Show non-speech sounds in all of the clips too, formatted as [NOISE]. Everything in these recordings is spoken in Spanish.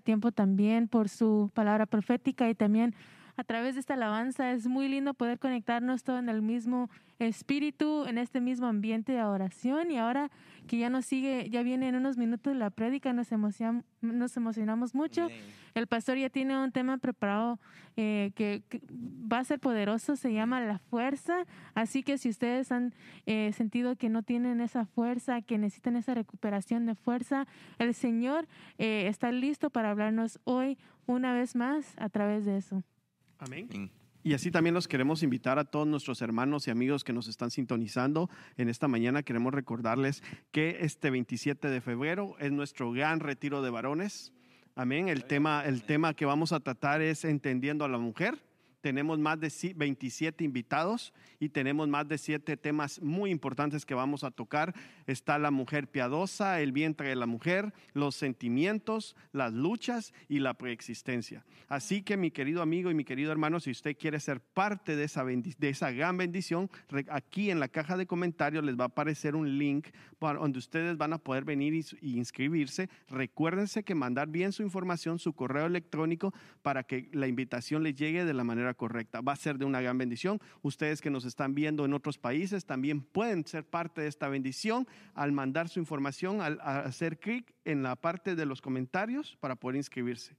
tiempo también por su palabra profética y también a través de esta alabanza. Es muy lindo poder conectarnos todo en el mismo espíritu, en este mismo ambiente de oración. Y ahora que ya nos sigue, ya viene en unos minutos la prédica, nos, nos emocionamos mucho. El pastor ya tiene un tema preparado eh, que, va a ser poderoso, se llama la fuerza. Así que si ustedes han eh, sentido que no tienen esa fuerza, que necesitan esa recuperación de fuerza, el Señor eh, está listo para hablarnos hoy una vez más a través de eso. Amén. Y así también los queremos invitar a todos nuestros hermanos y amigos que nos están sintonizando. En esta mañana queremos recordarles que este 27 de febrero es nuestro gran retiro de varones. Amén. El tema, el tema que vamos a tratar es entendiendo a la mujer. Tenemos más de 27 invitados y tenemos más de siete temas muy importantes que vamos a tocar. Está la mujer piadosa, el vientre de la mujer, los sentimientos, las luchas y la preexistencia. Así que mi querido amigo y mi querido hermano, si usted quiere ser parte de esa, de esa gran bendición, aquí en la caja de comentarios les va a aparecer un link donde ustedes van a poder venir y, inscribirse. Recuérdense que mandar bien su información, su correo electrónico, para que la invitación les llegue de la manera correcta. Va a ser de una gran bendición. Ustedes que nos están viendo en otros países también pueden ser parte de esta bendición al mandar su información, al, hacer clic en la parte de los comentarios para poder inscribirse.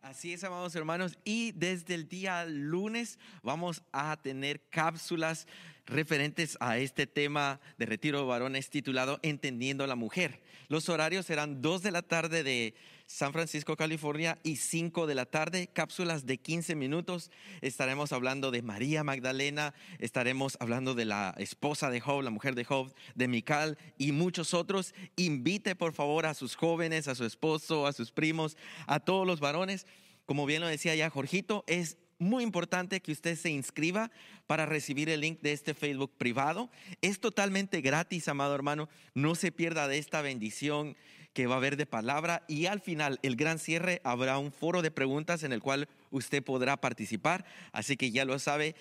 Así es, amados hermanos. Y desde el día lunes vamos a tener cápsulas referentes a este tema de retiro de varones titulado Entendiendo a la Mujer. Los horarios serán 2 de la tarde de San Francisco, California y 5 de la tarde, cápsulas de 15 minutos. Estaremos hablando de María Magdalena, estaremos hablando de la esposa de Job, la mujer de Job, de Mical y muchos otros. Invite por favor a sus jóvenes, a su esposo, a sus primos, a todos los varones. Como bien lo decía ya Jorgito, es muy importante que usted se inscriba para recibir el link de este Facebook privado. Es totalmente gratis, amado hermano. No se pierda de esta bendición que va a haber de palabra y al final, el gran cierre, habrá un foro de preguntas en el cual usted podrá participar. Así que ya lo sabe,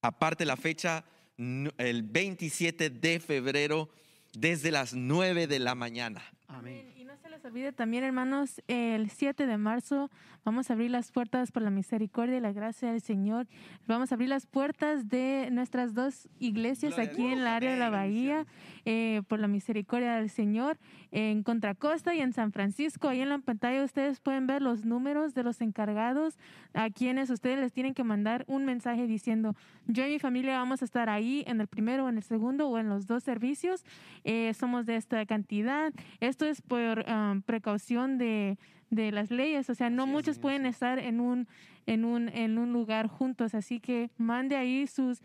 aparte la fecha, el 27 de febrero, desde las 9 de la mañana. Amén se les olvide también, hermanos, el 7 de marzo vamos a abrir las puertas por la misericordia y la gracia del Señor. Vamos a abrir las puertas de nuestras dos iglesias aquí en el área de la Bahía, eh, por la misericordia del Señor, en Contracosta y en San Francisco. Ahí en la pantalla ustedes pueden ver los números de los encargados a quienes ustedes les tienen que mandar un mensaje diciendo, yo y mi familia vamos a estar ahí en el primero, en el segundo o en los dos servicios. Eh, somos de esta cantidad. Esto es por Um, precaución de, de, las leyes. O sea, no muchos pueden estar en un, en, un, en un lugar juntos. Así que mande ahí sus...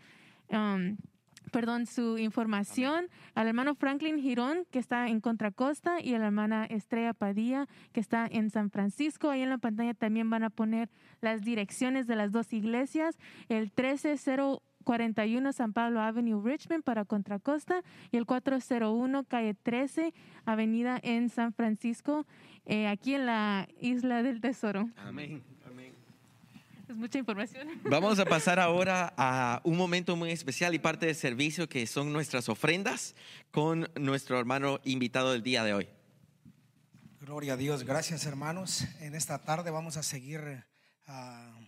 Um, perdón, su información al hermano Franklin Girón, que está en Contracosta, y a la hermana Estrella Padilla, que está en San Francisco. Ahí en la pantalla también van a poner las direcciones de las dos iglesias. El 130 41 San Pablo Avenue, Richmond para Contracosta y el 401 Calle 13 Avenida en San Francisco, eh, aquí en la Isla del Tesoro. Amén. Amén. Es mucha información. Vamos a pasar [LAUGHS] ahora a un momento muy especial y parte del servicio que son nuestras ofrendas con nuestro hermano invitado del día de hoy. Gloria a Dios, gracias hermanos. En esta tarde vamos a seguir uh,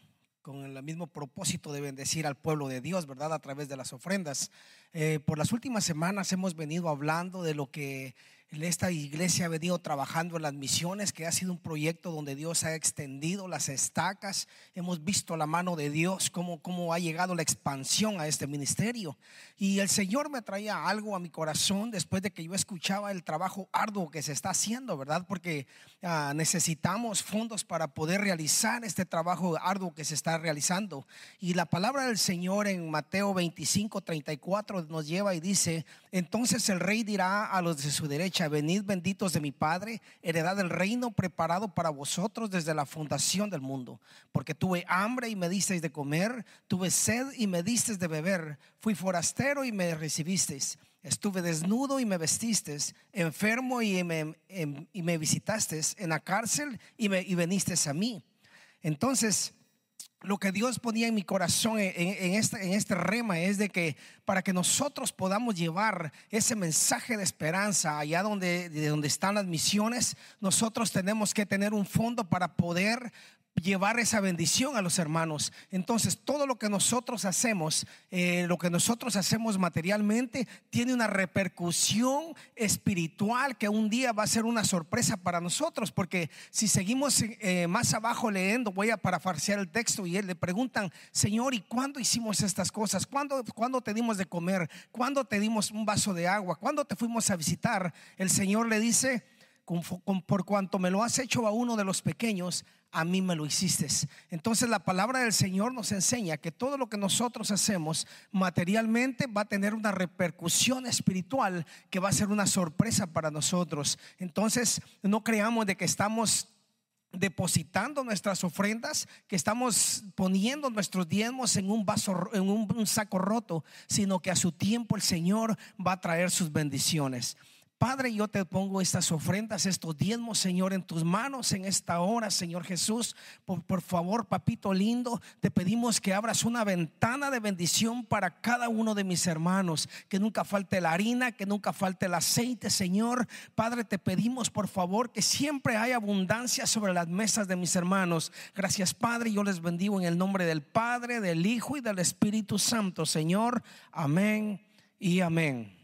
con el mismo propósito de bendecir al pueblo de Dios, ¿verdad? A través de las ofrendas. Eh, por las últimas semanas hemos venido hablando de lo que esta iglesia ha venido trabajando en las misiones, que ha sido un proyecto donde Dios ha extendido las estacas. Hemos visto la mano de Dios, cómo, cómo ha llegado la expansión a este ministerio. Y el Señor me traía algo a mi corazón después de que yo escuchaba el trabajo arduo que se está haciendo, ¿verdad? Porque ah, necesitamos fondos para poder realizar este trabajo arduo que se está realizando. Y la palabra del Señor en Mateo 25, 34 nos lleva y dice, entonces el rey dirá a los de su derecha, venid benditos de mi Padre, heredad del reino preparado para vosotros desde la fundación del mundo. Porque tuve hambre y me disteis de comer, tuve sed y me disteis de beber, fui forastero y me recibisteis, estuve desnudo y me vestisteis, enfermo y me, em, y visitasteis, en la cárcel y, me, y venisteis a mí. Entonces, lo que Dios ponía en mi corazón en, este, rema es de que para que nosotros podamos llevar ese mensaje de esperanza allá donde, de donde están las misiones, nosotros tenemos que tener un fondo para poder llevar esa bendición a los hermanos. Entonces, todo lo que nosotros hacemos, eh, lo que nosotros hacemos materialmente, tiene una repercusión espiritual que un día va a ser una sorpresa para nosotros, porque si seguimos eh, más abajo leyendo, voy a parafarsear el texto y él le preguntan, Señor, ¿y cuándo hicimos estas cosas? ¿Cuándo, ¿Cuándo te dimos de comer? ¿Cuándo te dimos un vaso de agua? ¿Cuándo te fuimos a visitar? El Señor le dice, por cuanto me lo has hecho a uno de los pequeños, a mí me lo hiciste. Entonces la palabra del Señor nos enseña que todo lo que nosotros hacemos materialmente va a tener una repercusión espiritual que va a ser una sorpresa para nosotros. Entonces no creamos de que estamos depositando nuestras ofrendas, que estamos poniendo nuestros diezmos en un vaso, en un saco roto, sino que a su tiempo el Señor va a traer sus bendiciones. Padre, yo te pongo estas ofrendas, estos diezmos, Señor, en tus manos en esta hora, Señor Jesús. Por, favor, papito lindo, te pedimos que abras una ventana de bendición para cada uno de mis hermanos. Que nunca falte la harina, que nunca falte el aceite, Señor. Padre, te pedimos, por favor, que siempre haya abundancia sobre las mesas de mis hermanos. Gracias, Padre. Yo les bendigo en el nombre del Padre, del Hijo y del Espíritu Santo, Señor. Amén y amén.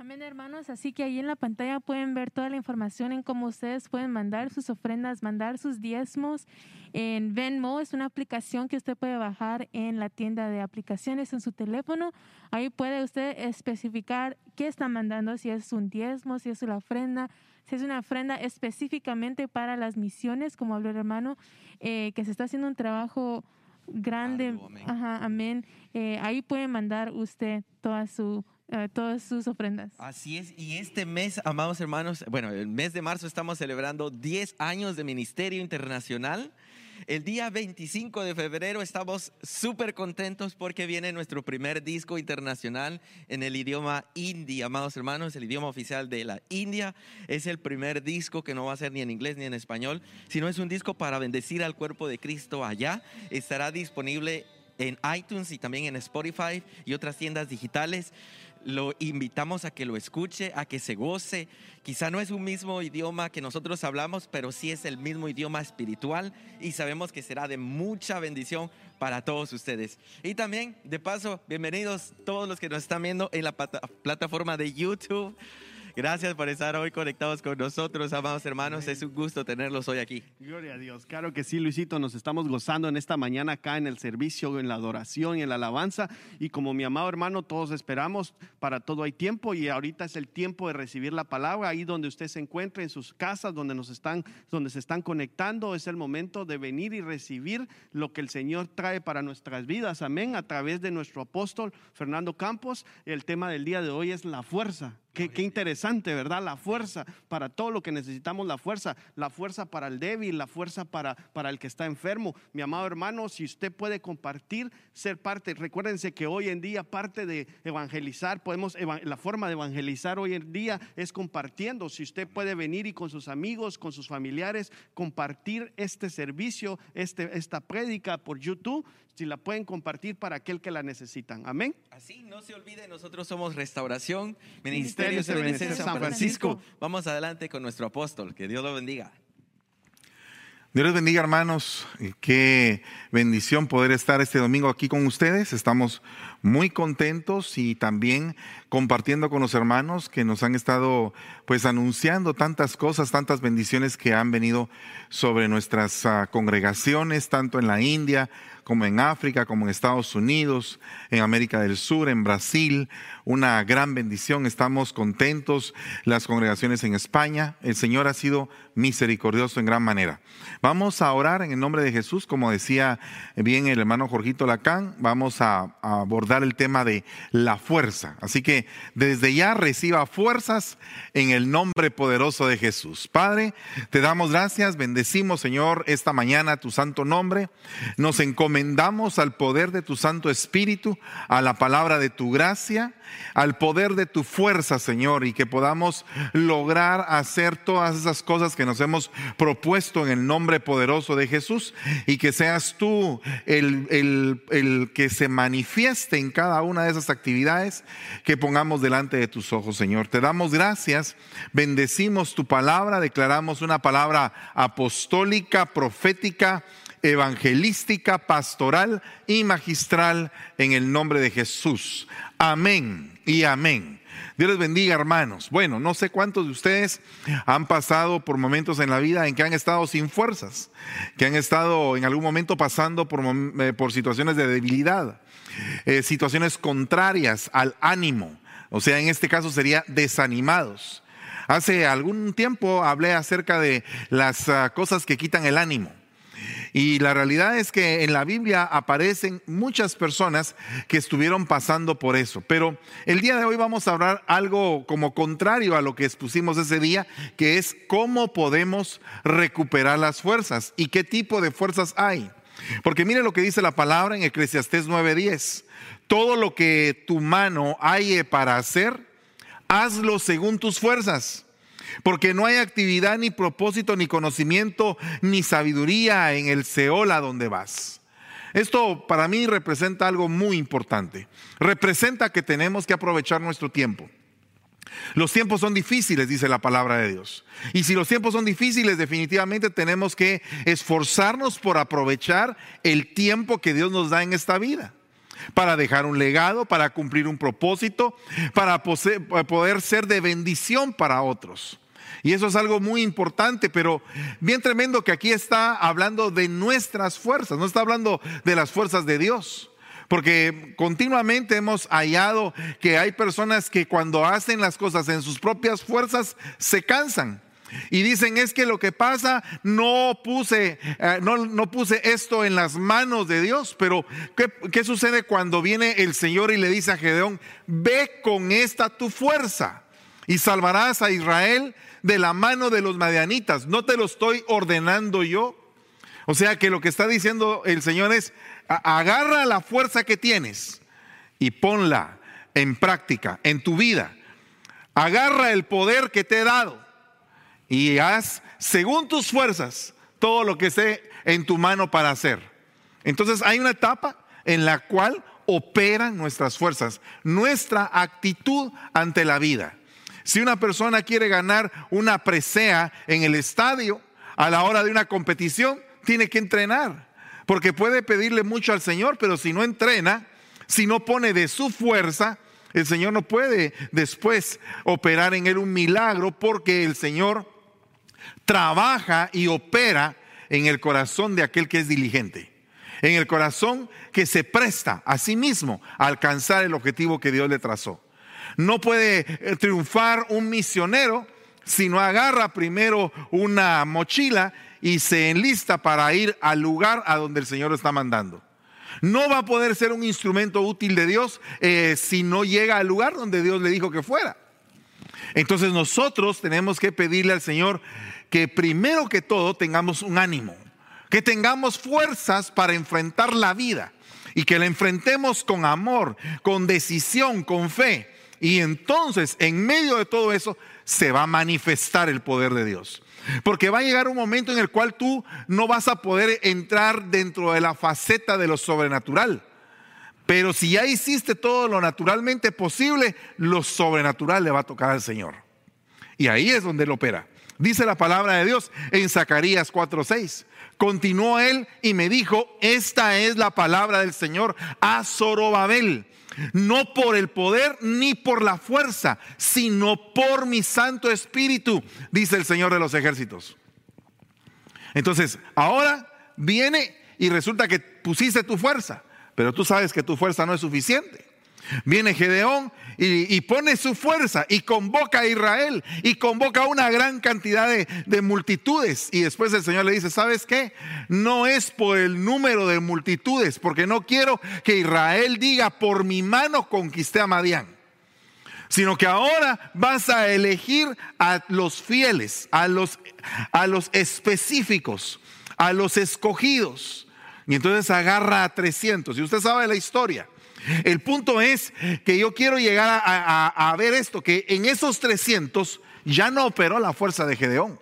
Amén, hermanos. Así que ahí en la pantalla pueden ver toda la información en cómo ustedes pueden mandar sus ofrendas, mandar sus diezmos. En Venmo es una aplicación que usted puede bajar en la tienda de aplicaciones en su teléfono. Ahí puede usted especificar qué está mandando, si es un diezmo, si es una ofrenda, si es una ofrenda específicamente para las misiones, como habló el hermano, eh, que se está haciendo un trabajo grande. amén. Ajá, amén. Eh, ahí puede mandar usted toda su eh, todas sus ofrendas. Así es, y este mes, amados hermanos, bueno, el mes de marzo estamos celebrando 10 años de Ministerio Internacional. El día 25 de febrero estamos súper contentos porque viene nuestro primer disco internacional en el idioma hindi, amados hermanos, el idioma oficial de la India. Es el primer disco que no va a ser ni en inglés ni en español, sino es un disco para bendecir al cuerpo de Cristo allá. Estará disponible en iTunes y también en Spotify y otras tiendas digitales lo invitamos a que lo escuche, a que se goce. Quizá no es un mismo idioma que nosotros hablamos, pero sí es el mismo idioma espiritual y sabemos que será de mucha bendición para todos ustedes. Y también, de paso, bienvenidos todos los que nos están viendo en la plataforma de YouTube. Gracias por estar hoy conectados con nosotros, amados hermanos. Es un gusto tenerlos hoy aquí. Gloria a Dios. Claro que sí, Luisito. Nos estamos gozando en esta mañana acá en el servicio, en la adoración y en la alabanza. Y como mi amado hermano, todos esperamos, para todo hay tiempo y ahorita es el tiempo de recibir la palabra. Ahí donde usted se encuentre, en sus casas, donde, nos están, donde se están conectando, es el momento de venir y recibir lo que el Señor trae para nuestras vidas. Amén. A través de nuestro apóstol Fernando Campos. El tema del día de hoy es la fuerza. Qué, interesante, ¿verdad? La fuerza para todo lo que necesitamos, la fuerza, la fuerza para el débil, la fuerza para, para el que está enfermo. Mi amado hermano, si usted puede compartir, ser parte, recuérdense que hoy en día parte de evangelizar, podemos, la forma de evangelizar hoy en día es compartiendo. Si usted puede venir y con sus amigos, con sus familiares, compartir este servicio, este, esta prédica por YouTube, si la pueden compartir para aquel que la necesitan. Amén. Así, no se olvide, nosotros somos Restauración, Ministerio de San Francisco. Vamos adelante con nuestro apóstol. Que Dios lo bendiga. Dios les bendiga, hermanos. Qué bendición poder estar este domingo aquí con ustedes. Estamos muy contentos y también compartiendo con los hermanos que nos han estado pues anunciando tantas cosas, tantas bendiciones que han venido sobre nuestras ah, congregaciones, tanto en la India como en África, como en Estados Unidos, en América del Sur, en Brasil. Una gran bendición. Estamos contentos. Las congregaciones en España. El Señor ha sido misericordioso en gran manera. Vamos a orar en el nombre de Jesús, como decía bien el hermano Jorgito Lacán. Vamos a abordar el tema de la fuerza. Así que desde ya reciba fuerzas en el nombre poderoso de Jesús. Padre, te damos gracias, bendecimos Señor esta mañana tu santo nombre. Nos encomendamos al poder de tu Santo Espíritu, a la palabra de tu gracia al poder de tu fuerza, Señor, y que podamos lograr hacer todas esas cosas que nos hemos propuesto en el nombre poderoso de Jesús y que seas tú el, el, que se manifieste en cada una de esas actividades que pongamos delante de tus ojos, Señor. Te damos gracias, bendecimos tu palabra, declaramos una palabra apostólica, profética, evangelística, pastoral y magistral en el nombre de Jesús. Amén y amén. Dios les bendiga, hermanos. Bueno, no sé cuántos de ustedes han pasado por momentos en la vida en que han estado sin fuerzas, que han estado en algún momento pasando por, eh, por situaciones de debilidad, eh, situaciones contrarias al ánimo. O sea, en este caso sería desanimados. Hace algún tiempo hablé acerca de las ah, cosas que quitan el ánimo. Y la realidad es que en la Biblia aparecen muchas personas que estuvieron pasando por eso. Pero el día de hoy vamos a hablar algo como contrario a lo que expusimos ese día, que es cómo podemos recuperar las fuerzas y qué tipo de fuerzas hay. Porque mire lo que dice la palabra en Eclesiastés 9:10. Todo lo que tu mano haye para hacer, hazlo según tus fuerzas porque no hay actividad, ni propósito, ni conocimiento, ni sabiduría en el Seol a donde vas. Esto para mí representa algo muy importante. Representa que tenemos que aprovechar nuestro tiempo. Los tiempos son difíciles, dice la palabra de Dios. Y si los tiempos son difíciles, definitivamente tenemos que esforzarnos por aprovechar el tiempo que Dios nos da en esta vida. Para dejar un legado, para cumplir un propósito, para poder ser de bendición para otros. Y eso es algo muy importante, pero bien tremendo que aquí está hablando de nuestras fuerzas, no está hablando de las fuerzas de Dios. Porque continuamente hemos hallado que hay personas que cuando hacen las cosas en sus propias fuerzas se cansan. Y dicen, es que lo que pasa, no puse, eh, no, puse esto en las manos de Dios. Pero ¿qué, ¿qué sucede cuando viene el Señor y le dice a Gedeón, ve con esta tu fuerza y salvarás a Israel de la mano de los madianitas. No te lo estoy ordenando yo. O sea que lo que está diciendo el Señor es, agarra la fuerza que tienes y ponla en práctica, en tu vida. Agarra el poder que te he dado y haz según tus fuerzas todo lo que esté en tu mano para hacer. Entonces hay una etapa en la cual operan nuestras fuerzas, nuestra actitud ante la vida. Si una persona quiere ganar una presea en el estadio a la hora de una competición, tiene que entrenar. Porque puede pedirle mucho al Señor, pero si no entrena, si no pone de su fuerza, el Señor no puede después operar en él un milagro porque el Señor trabaja y opera en el corazón de aquel que es diligente. En el corazón que se presta a sí mismo a alcanzar el objetivo que Dios le trazó. No puede eh, triunfar un misionero si no agarra primero una mochila y se enlista para ir al lugar a donde el Señor está mandando. No va a poder ser un instrumento útil de Dios eh, si no llega al lugar donde Dios le dijo que fuera. Entonces nosotros tenemos que pedirle al Señor que primero que todo tengamos un ánimo, que tengamos fuerzas para enfrentar la vida y que la enfrentemos con amor, con decisión, con fe. Y entonces, en medio de todo eso, se va a manifestar el poder de Dios. Porque va a llegar un momento en el cual tú no vas a poder entrar dentro de la faceta de lo sobrenatural. Pero si ya hiciste todo lo naturalmente posible, lo sobrenatural le va a tocar al Señor. Y ahí es donde él opera. Dice la palabra de Dios en Zacarías 4:6. Continuó él y me dijo, esta es la palabra del Señor a Zorobabel no por el poder ni por la fuerza, sino por mi Santo Espíritu, dice el Señor de los ejércitos. Entonces, ahora viene y resulta que pusiste tu fuerza, pero tú sabes que tu fuerza no es suficiente. Viene Gedeón y, pone su fuerza y convoca a Israel y convoca a una gran cantidad de, de, multitudes. Y después el Señor le dice, ¿sabes qué? No es por el número de multitudes, porque no quiero que Israel diga, por mi mano conquisté a Madián. Sino que ahora vas a elegir a los fieles, a los, a los específicos, a los escogidos. Y entonces agarra a 300. Y usted sabe la historia. El punto es que yo quiero llegar a, ver esto, que en esos 300 ya no operó la fuerza de Gedeón,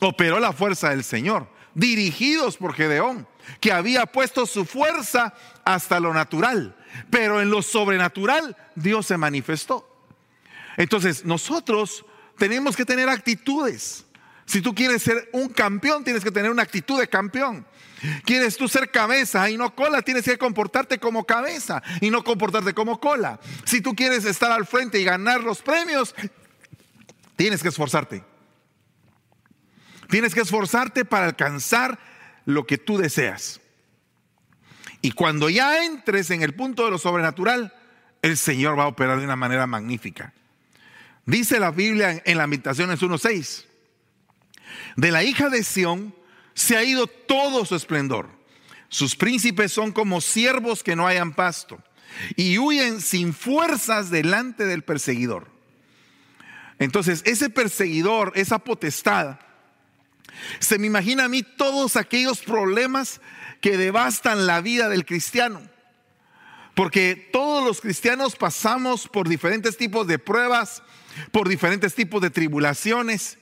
operó la fuerza del Señor, dirigidos por Gedeón, que había puesto su fuerza hasta lo natural, pero en lo sobrenatural Dios se manifestó. Entonces nosotros tenemos que tener actitudes. Si tú quieres ser un campeón, tienes que tener una actitud de campeón. ¿Quieres tú ser cabeza y no cola? Tienes que comportarte como cabeza y no comportarte como cola. Si tú quieres estar al frente y ganar los premios, tienes que esforzarte. Tienes que esforzarte para alcanzar lo que tú deseas. Y cuando ya entres en el punto de lo sobrenatural, el Señor va a operar de una manera magnífica. Dice la Biblia en Lamentaciones 1.6, de la hija de Sión se ha ido todo su esplendor. Sus príncipes son como siervos que no hayan pasto y huyen sin fuerzas delante del perseguidor. Entonces, ese perseguidor, esa potestad, se me imagina a mí todos aquellos problemas que devastan la vida del cristiano. Porque todos los cristianos pasamos por diferentes tipos de pruebas, por diferentes tipos de tribulaciones.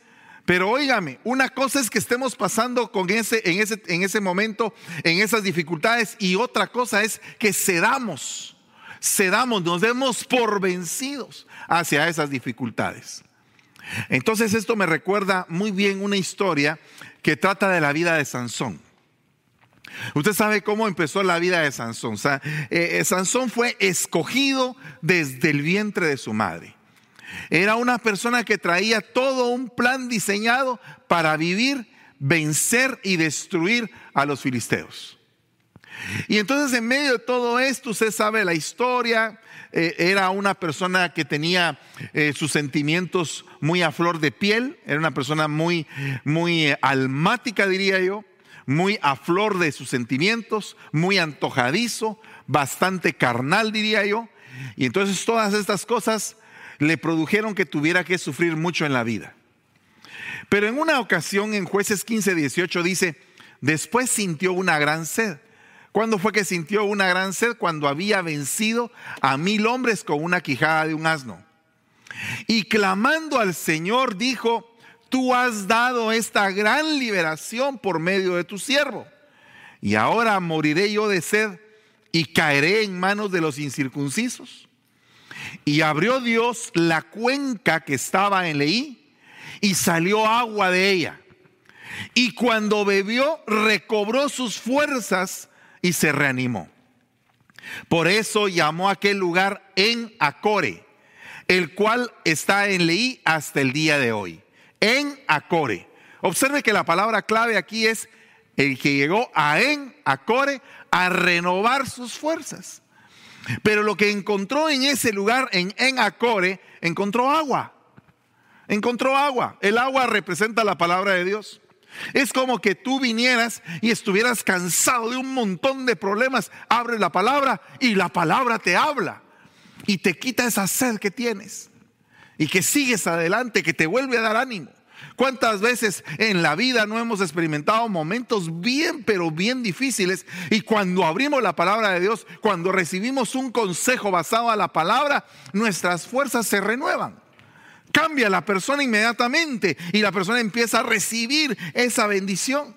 Pero óigame, una cosa es que estemos pasando con ese, en, ese, en ese momento, en esas dificultades, y otra cosa es que cedamos, cedamos, nos demos por vencidos hacia esas dificultades. Entonces esto me recuerda muy bien una historia que trata de la vida de Sansón. Usted sabe cómo empezó la vida de Sansón. Eh, eh, Sansón fue escogido desde el vientre de su madre. Era una persona que traía todo un plan diseñado para vivir, vencer y destruir a los filisteos. Y entonces en medio de todo esto, usted sabe la historia, eh, era una persona que tenía eh, sus sentimientos muy a flor de piel, era una persona muy, muy eh, almática, diría yo, muy a flor de sus sentimientos, muy antojadizo, bastante carnal, diría yo. Y entonces todas estas cosas le produjeron que tuviera que sufrir mucho en la vida. Pero en una ocasión, en jueces 15, 18, dice, después sintió una gran sed. ¿Cuándo fue que sintió una gran sed? Cuando había vencido a mil hombres con una quijada de un asno. Y clamando al Señor dijo, tú has dado esta gran liberación por medio de tu siervo. Y ahora moriré yo de sed y caeré en manos de los incircuncisos. Y abrió Dios la cuenca que estaba en Leí y salió agua de ella. Y cuando bebió, recobró sus fuerzas y se reanimó. Por eso llamó aquel lugar en Acore, el cual está en Leí hasta el día de hoy. En Acore. Observe que la palabra clave aquí es el que llegó a en Acore a renovar sus fuerzas. Pero lo que encontró en ese lugar, en, en Acore, encontró agua. Encontró agua. El agua representa la palabra de Dios. Es como que tú vinieras y estuvieras cansado de un montón de problemas. Abres la palabra y la palabra te habla. Y te quita esa sed que tienes. Y que sigues adelante, que te vuelve a dar ánimo. ¿Cuántas veces en la vida no hemos experimentado momentos bien, pero bien difíciles? Y cuando abrimos la palabra de Dios, cuando recibimos un consejo basado a la palabra, nuestras fuerzas se renuevan. Cambia la persona inmediatamente y la persona empieza a recibir esa bendición.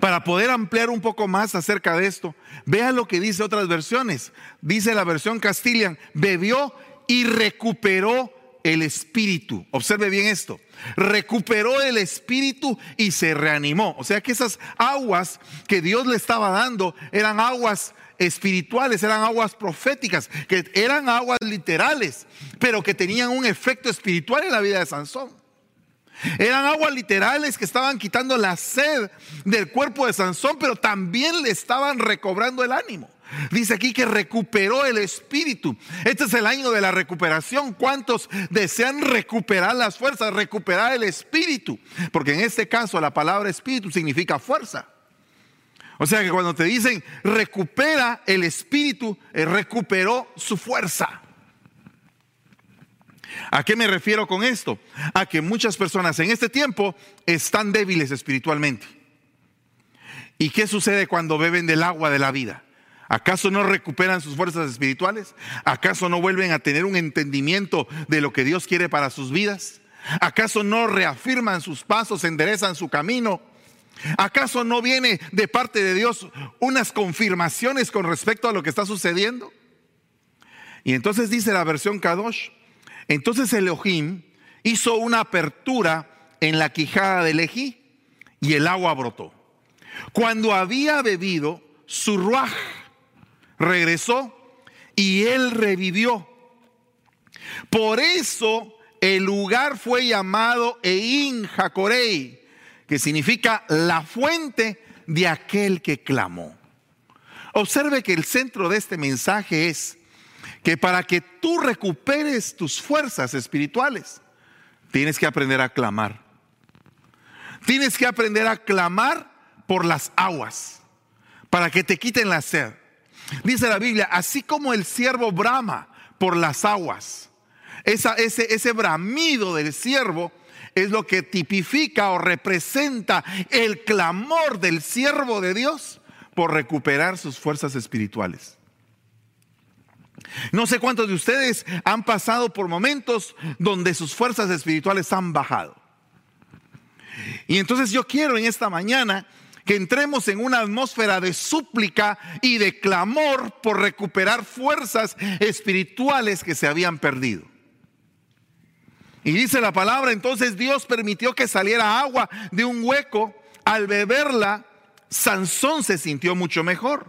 Para poder ampliar un poco más acerca de esto, vea lo que dice otras versiones. Dice la versión Castilian, bebió y recuperó el espíritu. Observe bien esto. Recuperó el espíritu y se reanimó. O sea que esas aguas que Dios le estaba dando eran aguas espirituales, eran aguas proféticas, que eran aguas literales, pero que tenían un efecto espiritual en la vida de Sansón. Eran aguas literales que estaban quitando la sed del cuerpo de Sansón, pero también le estaban recobrando el ánimo. Dice aquí que recuperó el espíritu. Este es el año de la recuperación. ¿Cuántos desean recuperar las fuerzas, recuperar el espíritu? Porque en este caso la palabra espíritu significa fuerza. O sea que cuando te dicen recupera el espíritu, eh, recuperó su fuerza. ¿A qué me refiero con esto? A que muchas personas en este tiempo están débiles espiritualmente. ¿Y qué sucede cuando beben del agua de la vida? ¿Acaso no recuperan sus fuerzas espirituales? ¿Acaso no vuelven a tener un entendimiento de lo que Dios quiere para sus vidas? ¿Acaso no reafirman sus pasos, enderezan su camino? ¿Acaso no viene de parte de Dios unas confirmaciones con respecto a lo que está sucediendo? Y entonces dice la versión Kadosh, entonces Elohim hizo una apertura en la quijada de Elegí y el agua brotó. Cuando había bebido, su ruaj regresó y él revivió. Por eso el lugar fue llamado Ein Jacorei, que significa la fuente de aquel que clamó. Observe que el centro de este mensaje es que para que tú recuperes tus fuerzas espirituales, tienes que aprender a clamar. Tienes que aprender a clamar por las aguas, para que te quiten la sed. Dice la Biblia, así como el siervo brama por las aguas, ese, ese bramido del siervo es lo que tipifica o representa el clamor del siervo de Dios por recuperar sus fuerzas espirituales. No sé cuántos de ustedes han pasado por momentos donde sus fuerzas espirituales han bajado. Y entonces yo quiero en esta mañana que entremos en una atmósfera de súplica y de clamor por recuperar fuerzas espirituales que se habían perdido. Y dice la palabra, entonces Dios permitió que saliera agua de un hueco. Al beberla, Sansón se sintió mucho mejor.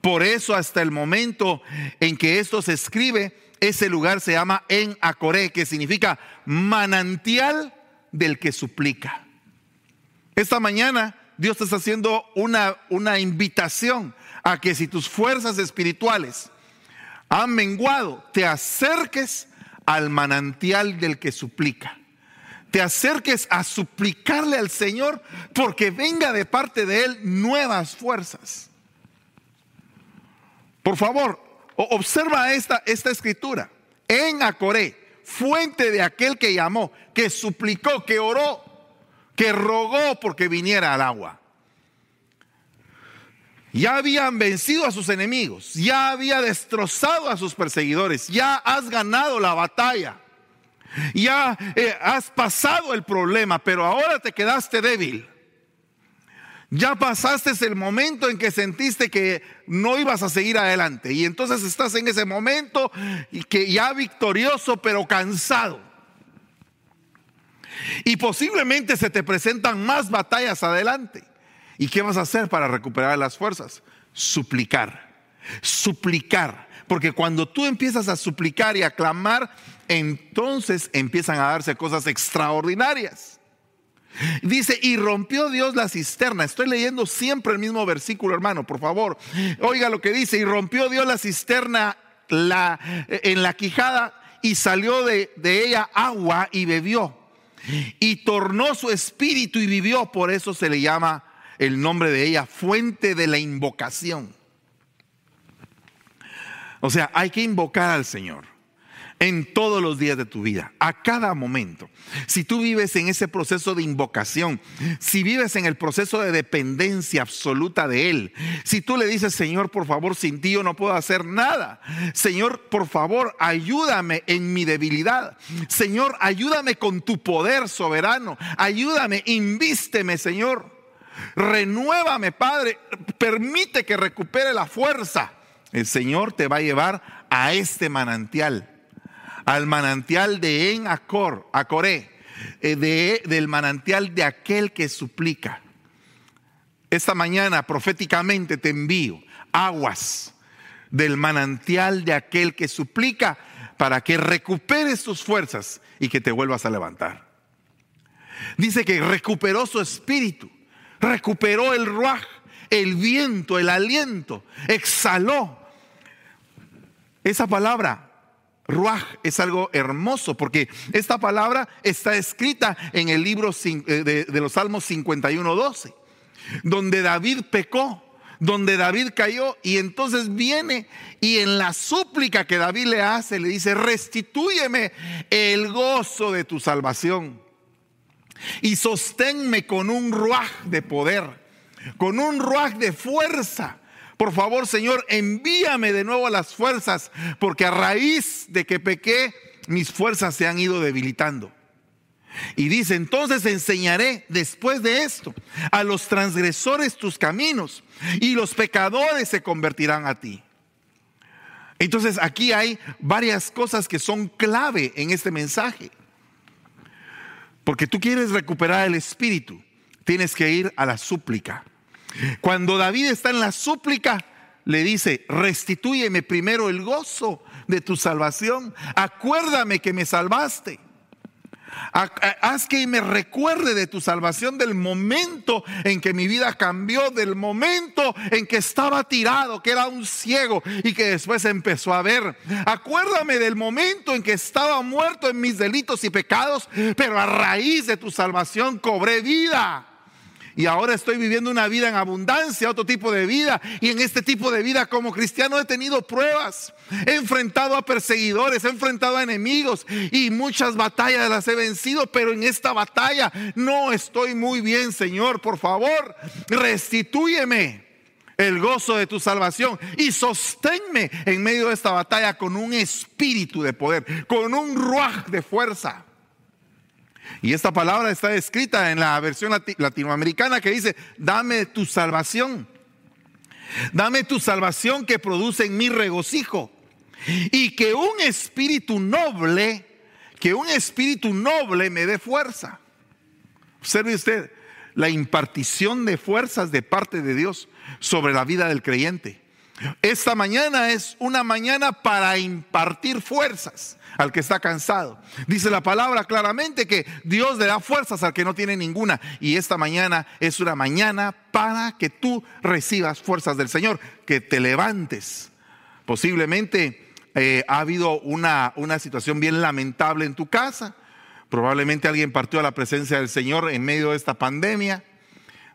Por eso hasta el momento en que esto se escribe, ese lugar se llama En Acoré, que significa manantial del que suplica. Esta mañana Dios te está haciendo una, una invitación a que si tus fuerzas espirituales han menguado, te acerques al manantial del que suplica. Te acerques a suplicarle al Señor porque venga de parte de Él nuevas fuerzas. Por favor, observa esta, esta escritura. En Acoré, fuente de aquel que llamó, que suplicó, que oró, que rogó porque viniera al agua. Ya habían vencido a sus enemigos, ya había destrozado a sus perseguidores, ya has ganado la batalla, ya eh, has pasado el problema, pero ahora te quedaste débil. Ya pasaste el momento en que sentiste que no ibas a seguir adelante y entonces estás en ese momento y que ya victorioso pero cansado. Y posiblemente se te presentan más batallas adelante. ¿Y qué vas a hacer para recuperar las fuerzas? Suplicar. Suplicar. Porque cuando tú empiezas a suplicar y a clamar, entonces empiezan a darse cosas extraordinarias. Dice, y rompió Dios la cisterna. Estoy leyendo siempre el mismo versículo, hermano, por favor. Oiga lo que dice, y rompió Dios la cisterna la, en la quijada y salió de, de ella agua y bebió y tornó su espíritu y vivió. Por eso se le llama el nombre de ella, fuente de la invocación. O sea, hay que invocar al Señor en todos los días de tu vida, a cada momento. Si tú vives en ese proceso de invocación, si vives en el proceso de dependencia absoluta de Él, si tú le dices, Señor, por favor, sin ti yo no puedo hacer nada. Señor, por favor, ayúdame en mi debilidad. Señor, ayúdame con tu poder soberano. Ayúdame, invísteme, Señor. Renuévame, Padre. Permite que recupere la fuerza. El Señor te va a llevar a este manantial al manantial de En Acor, Acoré, eh, de, del manantial de aquel que suplica. Esta mañana proféticamente te envío aguas del manantial de aquel que suplica para que recuperes tus fuerzas y que te vuelvas a levantar. Dice que recuperó su espíritu, recuperó el ruaj, el viento, el aliento, exhaló. Esa palabra, ruaj, es algo hermoso porque esta palabra está escrita en el libro eh, de, los Salmos 51, 12, donde David pecó donde David cayó y entonces viene y en la súplica que David le hace le dice, restitúyeme el gozo de tu salvación y sosténme con un ruaj de poder, con un ruaj de fuerza. Por favor, Señor, envíame de nuevo las fuerzas, porque a raíz de que pequé, mis fuerzas se han ido debilitando. Y dice, entonces enseñaré después de esto a los transgresores tus caminos y los pecadores se convertirán a ti. Entonces aquí hay varias cosas que son clave en este mensaje. Porque tú quieres recuperar el espíritu, tienes que ir a la súplica. Cuando David está en la súplica, le dice, restitúyeme primero el gozo de tu salvación. Acuérdame que me salvaste. Haz que me recuerde de tu salvación del momento en que mi vida cambió, del momento en que estaba tirado, que era un ciego y que después empezó a ver. Acuérdame del momento en que estaba muerto en mis delitos y pecados, pero a raíz de tu salvación cobré vida y ahora estoy viviendo una vida en abundancia, otro tipo de vida. Y en este tipo de vida como cristiano he tenido pruebas. He enfrentado a perseguidores, he enfrentado a enemigos y muchas batallas las he vencido, pero en esta batalla no estoy muy bien, Señor. Por favor, restitúyeme el gozo de tu salvación y sosténme en medio de esta batalla con un espíritu de poder, con un ruaj de fuerza. Y esta palabra está escrita en la versión latinoamericana que dice, dame tu salvación. Dame tu salvación que produce en mí regocijo. Y que un espíritu noble, que un espíritu noble me dé fuerza. Observe usted la impartición de fuerzas de parte de Dios sobre la vida del creyente. Esta mañana es una mañana para impartir fuerzas al que está cansado. Dice la palabra claramente que Dios le da fuerzas al que no tiene ninguna. Y esta mañana es una mañana para que tú recibas fuerzas del Señor, que te levantes. Posiblemente eh, ha habido una, una situación bien lamentable en tu casa. Probablemente alguien partió a la presencia del Señor en medio de esta pandemia.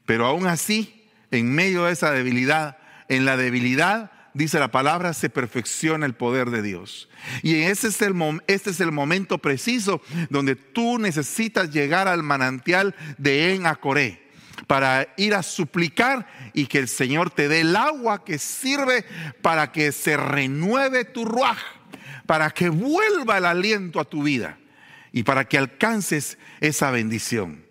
Pero aún así, en medio de esa debilidad, en la debilidad dice la palabra, se perfecciona el poder de Dios. Y ese es el, este es el momento preciso donde tú necesitas llegar al manantial de Enacoré para ir a suplicar y que el Señor te dé el agua que sirve para que se renueve tu ruaj, para que vuelva el aliento a tu vida y para que alcances esa bendición.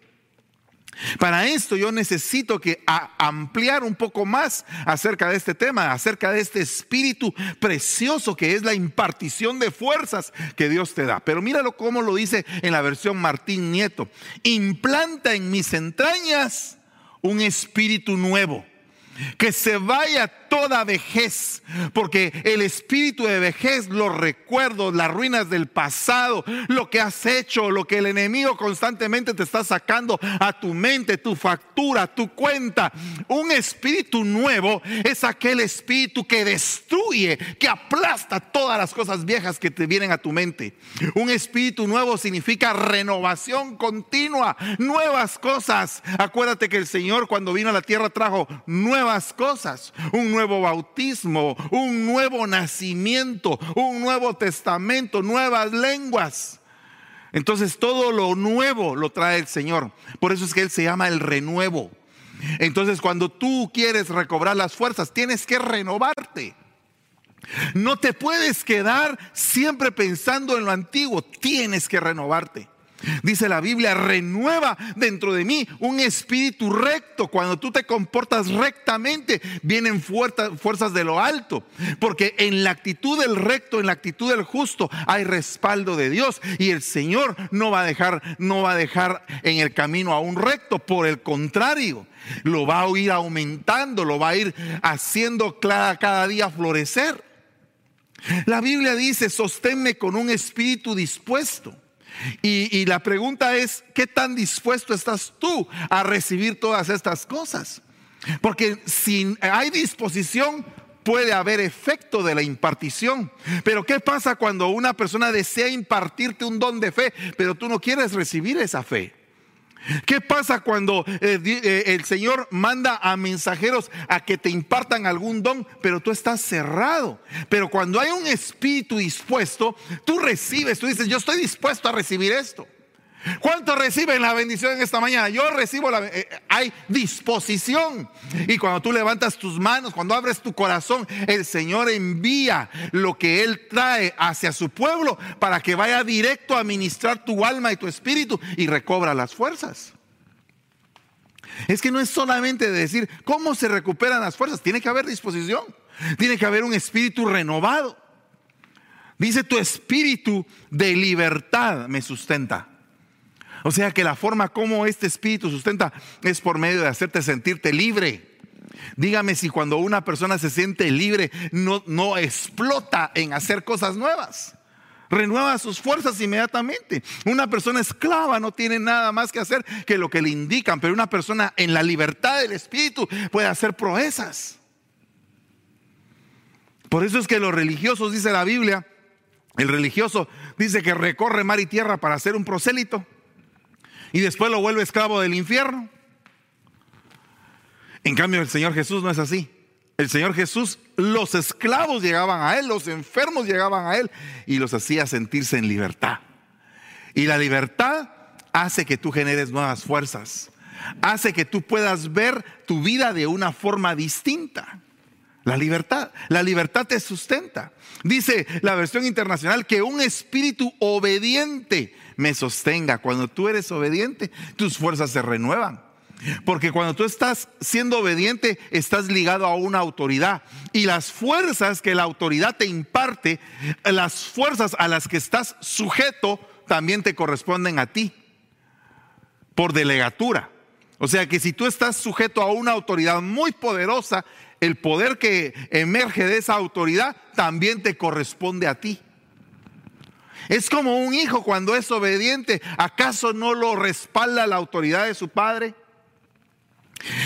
Para esto yo necesito que ampliar un poco más acerca de este tema, acerca de este espíritu precioso que es la impartición de fuerzas que Dios te da. Pero míralo cómo lo dice en la versión Martín Nieto. Implanta en mis entrañas un espíritu nuevo. Que se vaya toda vejez, porque el espíritu de vejez, los recuerdos, las ruinas del pasado, lo que has hecho, lo que el enemigo constantemente te está sacando a tu mente, tu factura, tu cuenta. Un espíritu nuevo es aquel espíritu que destruye, que aplasta todas las cosas viejas que te vienen a tu mente. Un espíritu nuevo significa renovación continua, nuevas cosas. Acuérdate que el Señor cuando vino a la tierra trajo nuevas cosas, un nuevo bautismo, un nuevo nacimiento, un nuevo testamento, nuevas lenguas. Entonces todo lo nuevo lo trae el Señor. Por eso es que Él se llama el renuevo. Entonces cuando tú quieres recobrar las fuerzas, tienes que renovarte. No te puedes quedar siempre pensando en lo antiguo, tienes que renovarte. Dice la Biblia, renueva dentro de mí un espíritu recto. Cuando tú te comportas rectamente, vienen fuerzas de lo alto. Porque en la actitud del recto, en la actitud del justo, hay respaldo de Dios. Y el Señor no va a dejar, no va a dejar en el camino a un recto. Por el contrario, lo va a ir aumentando, lo va a ir haciendo cada, cada día florecer. La Biblia dice, sosténme con un espíritu dispuesto. Y, la pregunta es, ¿qué tan dispuesto estás tú a recibir todas estas cosas? Porque si hay disposición, puede haber efecto de la impartición. Pero ¿qué pasa cuando una persona desea impartirte un don de fe, pero tú no quieres recibir esa fe? ¿Qué pasa cuando eh, eh, el Señor manda a mensajeros a que te impartan algún don, pero tú estás cerrado? Pero cuando hay un espíritu dispuesto, tú recibes, tú dices, yo estoy dispuesto a recibir esto. ¿Cuántos reciben la bendición en esta mañana? Yo recibo la eh, hay disposición. Y cuando tú levantas tus manos, cuando abres tu corazón, el Señor envía lo que Él trae hacia su pueblo para que vaya directo a ministrar tu alma y tu espíritu y recobra las fuerzas. Es que no es solamente decir cómo se recuperan las fuerzas, tiene que haber disposición, tiene que haber un espíritu renovado. Dice tu espíritu de libertad me sustenta. O sea que la forma como este espíritu sustenta es por medio de hacerte sentirte libre. Dígame si cuando una persona se siente libre no, no explota en hacer cosas nuevas. Renueva sus fuerzas inmediatamente. Una persona esclava no tiene nada más que hacer que lo que le indican, pero una persona en la libertad del espíritu puede hacer proezas. Por eso es que los religiosos, dice la Biblia, el religioso dice que recorre mar y tierra para ser un prosélito y después lo vuelve esclavo del infierno. En cambio, el Señor Jesús no es así. El Señor Jesús, los esclavos llegaban a Él, los enfermos llegaban a Él y los hacía sentirse en libertad. Y la libertad hace que tú generes nuevas fuerzas, hace que tú puedas ver tu vida de una forma distinta. La libertad, la libertad te sustenta. Dice la versión internacional que un espíritu obediente me sostenga. Cuando tú eres obediente, tus fuerzas se renuevan. Porque cuando tú estás siendo obediente, estás ligado a una autoridad. Y las fuerzas que la autoridad te imparte, las fuerzas a las que estás sujeto, también te corresponden a ti. Por delegatura. O sea que si tú estás sujeto a una autoridad muy poderosa, el poder que emerge de esa autoridad también te corresponde a ti. Es como un hijo cuando es obediente. ¿Acaso no lo respalda la autoridad de su padre?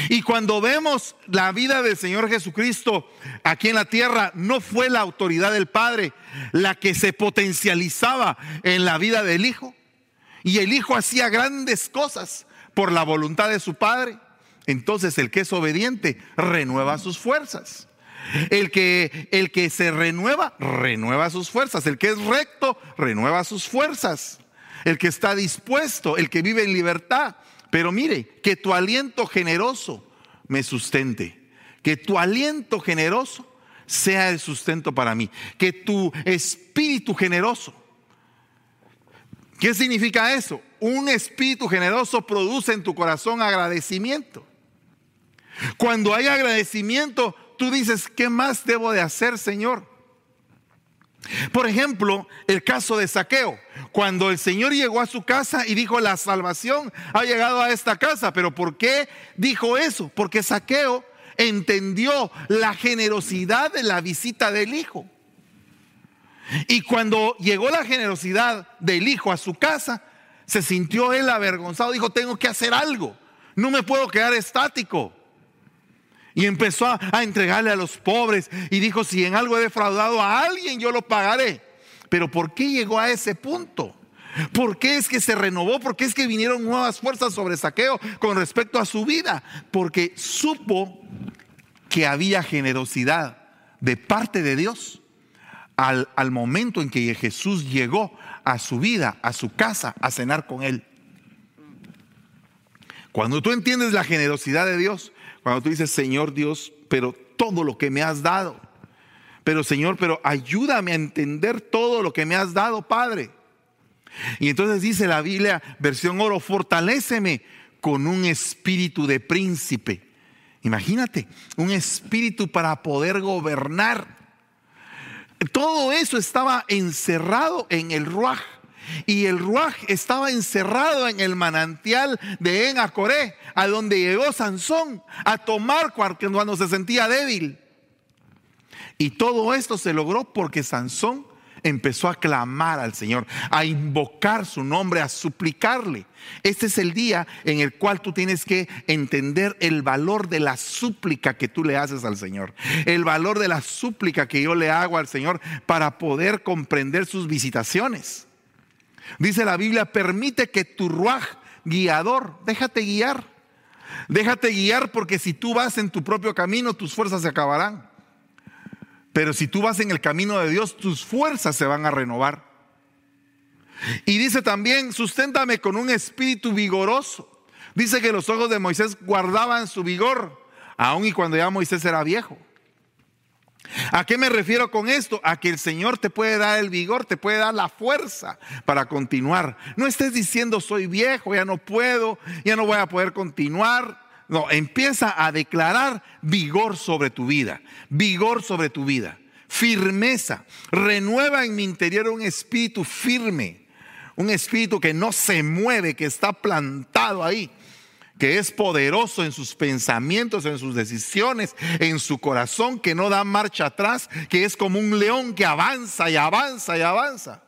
Y cuando vemos la vida del Señor Jesucristo aquí en la tierra, no fue la autoridad del Padre la que se potencializaba en la vida del Hijo. Y el Hijo hacía grandes cosas por la voluntad de su Padre. Entonces el que es obediente renueva sus fuerzas. El que, el que se renueva, renueva sus fuerzas. El que es recto, renueva sus fuerzas. El que está dispuesto, el que vive en libertad. Pero mire, que tu aliento generoso me sustente. Que tu aliento generoso sea el sustento para mí. Que tu espíritu generoso. ¿Qué significa eso? Un espíritu generoso produce en tu corazón agradecimiento. Cuando hay agradecimiento, tú dices, ¿qué más debo de hacer, Señor? Por ejemplo, el caso de Saqueo, cuando el Señor llegó a su casa y dijo, la salvación ha llegado a esta casa, pero ¿por qué dijo eso? Porque Saqueo entendió la generosidad de la visita del Hijo. Y cuando llegó la generosidad del Hijo a su casa, se sintió él avergonzado, dijo, tengo que hacer algo, no me puedo quedar estático. Y empezó a, entregarle a los pobres y dijo, si en algo he defraudado a alguien, yo lo pagaré. Pero ¿por qué llegó a ese punto? ¿Por qué es que se renovó? ¿Por qué es que vinieron nuevas fuerzas sobre saqueo con respecto a su vida? Porque supo que había generosidad de parte de Dios al, al, momento en que Jesús llegó a su vida, a su casa, a cenar con él. Cuando tú entiendes la generosidad de Dios, cuando tú dices, Señor Dios, pero todo lo que me has dado. Pero Señor, pero ayúdame a entender todo lo que me has dado, Padre. Y entonces dice la Biblia, versión oro, fortaléceme con un espíritu de príncipe. Imagínate, un espíritu para poder gobernar. Todo eso estaba encerrado en el Ruaj. Y el Ruaj estaba encerrado en el manantial de Enacoré, a donde llegó Sansón a tomar cuando se sentía débil. Y todo esto se logró porque Sansón empezó a clamar al Señor, a invocar su nombre, a suplicarle. Este es el día en el cual tú tienes que entender el valor de la súplica que tú le haces al Señor, el valor de la súplica que yo le hago al Señor para poder comprender sus visitaciones. Dice la Biblia, permite que tu ruaj guiador, déjate guiar. Déjate guiar porque si tú vas en tu propio camino, tus fuerzas se acabarán. Pero si tú vas en el camino de Dios, tus fuerzas se van a renovar. Y dice también, susténtame con un espíritu vigoroso. Dice que los ojos de Moisés guardaban su vigor, aun y cuando ya Moisés era viejo. ¿A qué me refiero con esto? A que el Señor te puede dar el vigor, te puede dar la fuerza para continuar. No estés diciendo soy viejo, ya no puedo, ya no voy a poder continuar. No, empieza a declarar vigor sobre tu vida, vigor sobre tu vida, firmeza. Renueva en mi interior un espíritu firme, un espíritu que no se mueve, que está plantado ahí que es poderoso en sus pensamientos, en sus decisiones, en su corazón, que no da marcha atrás, que es como un león que avanza y avanza y avanza.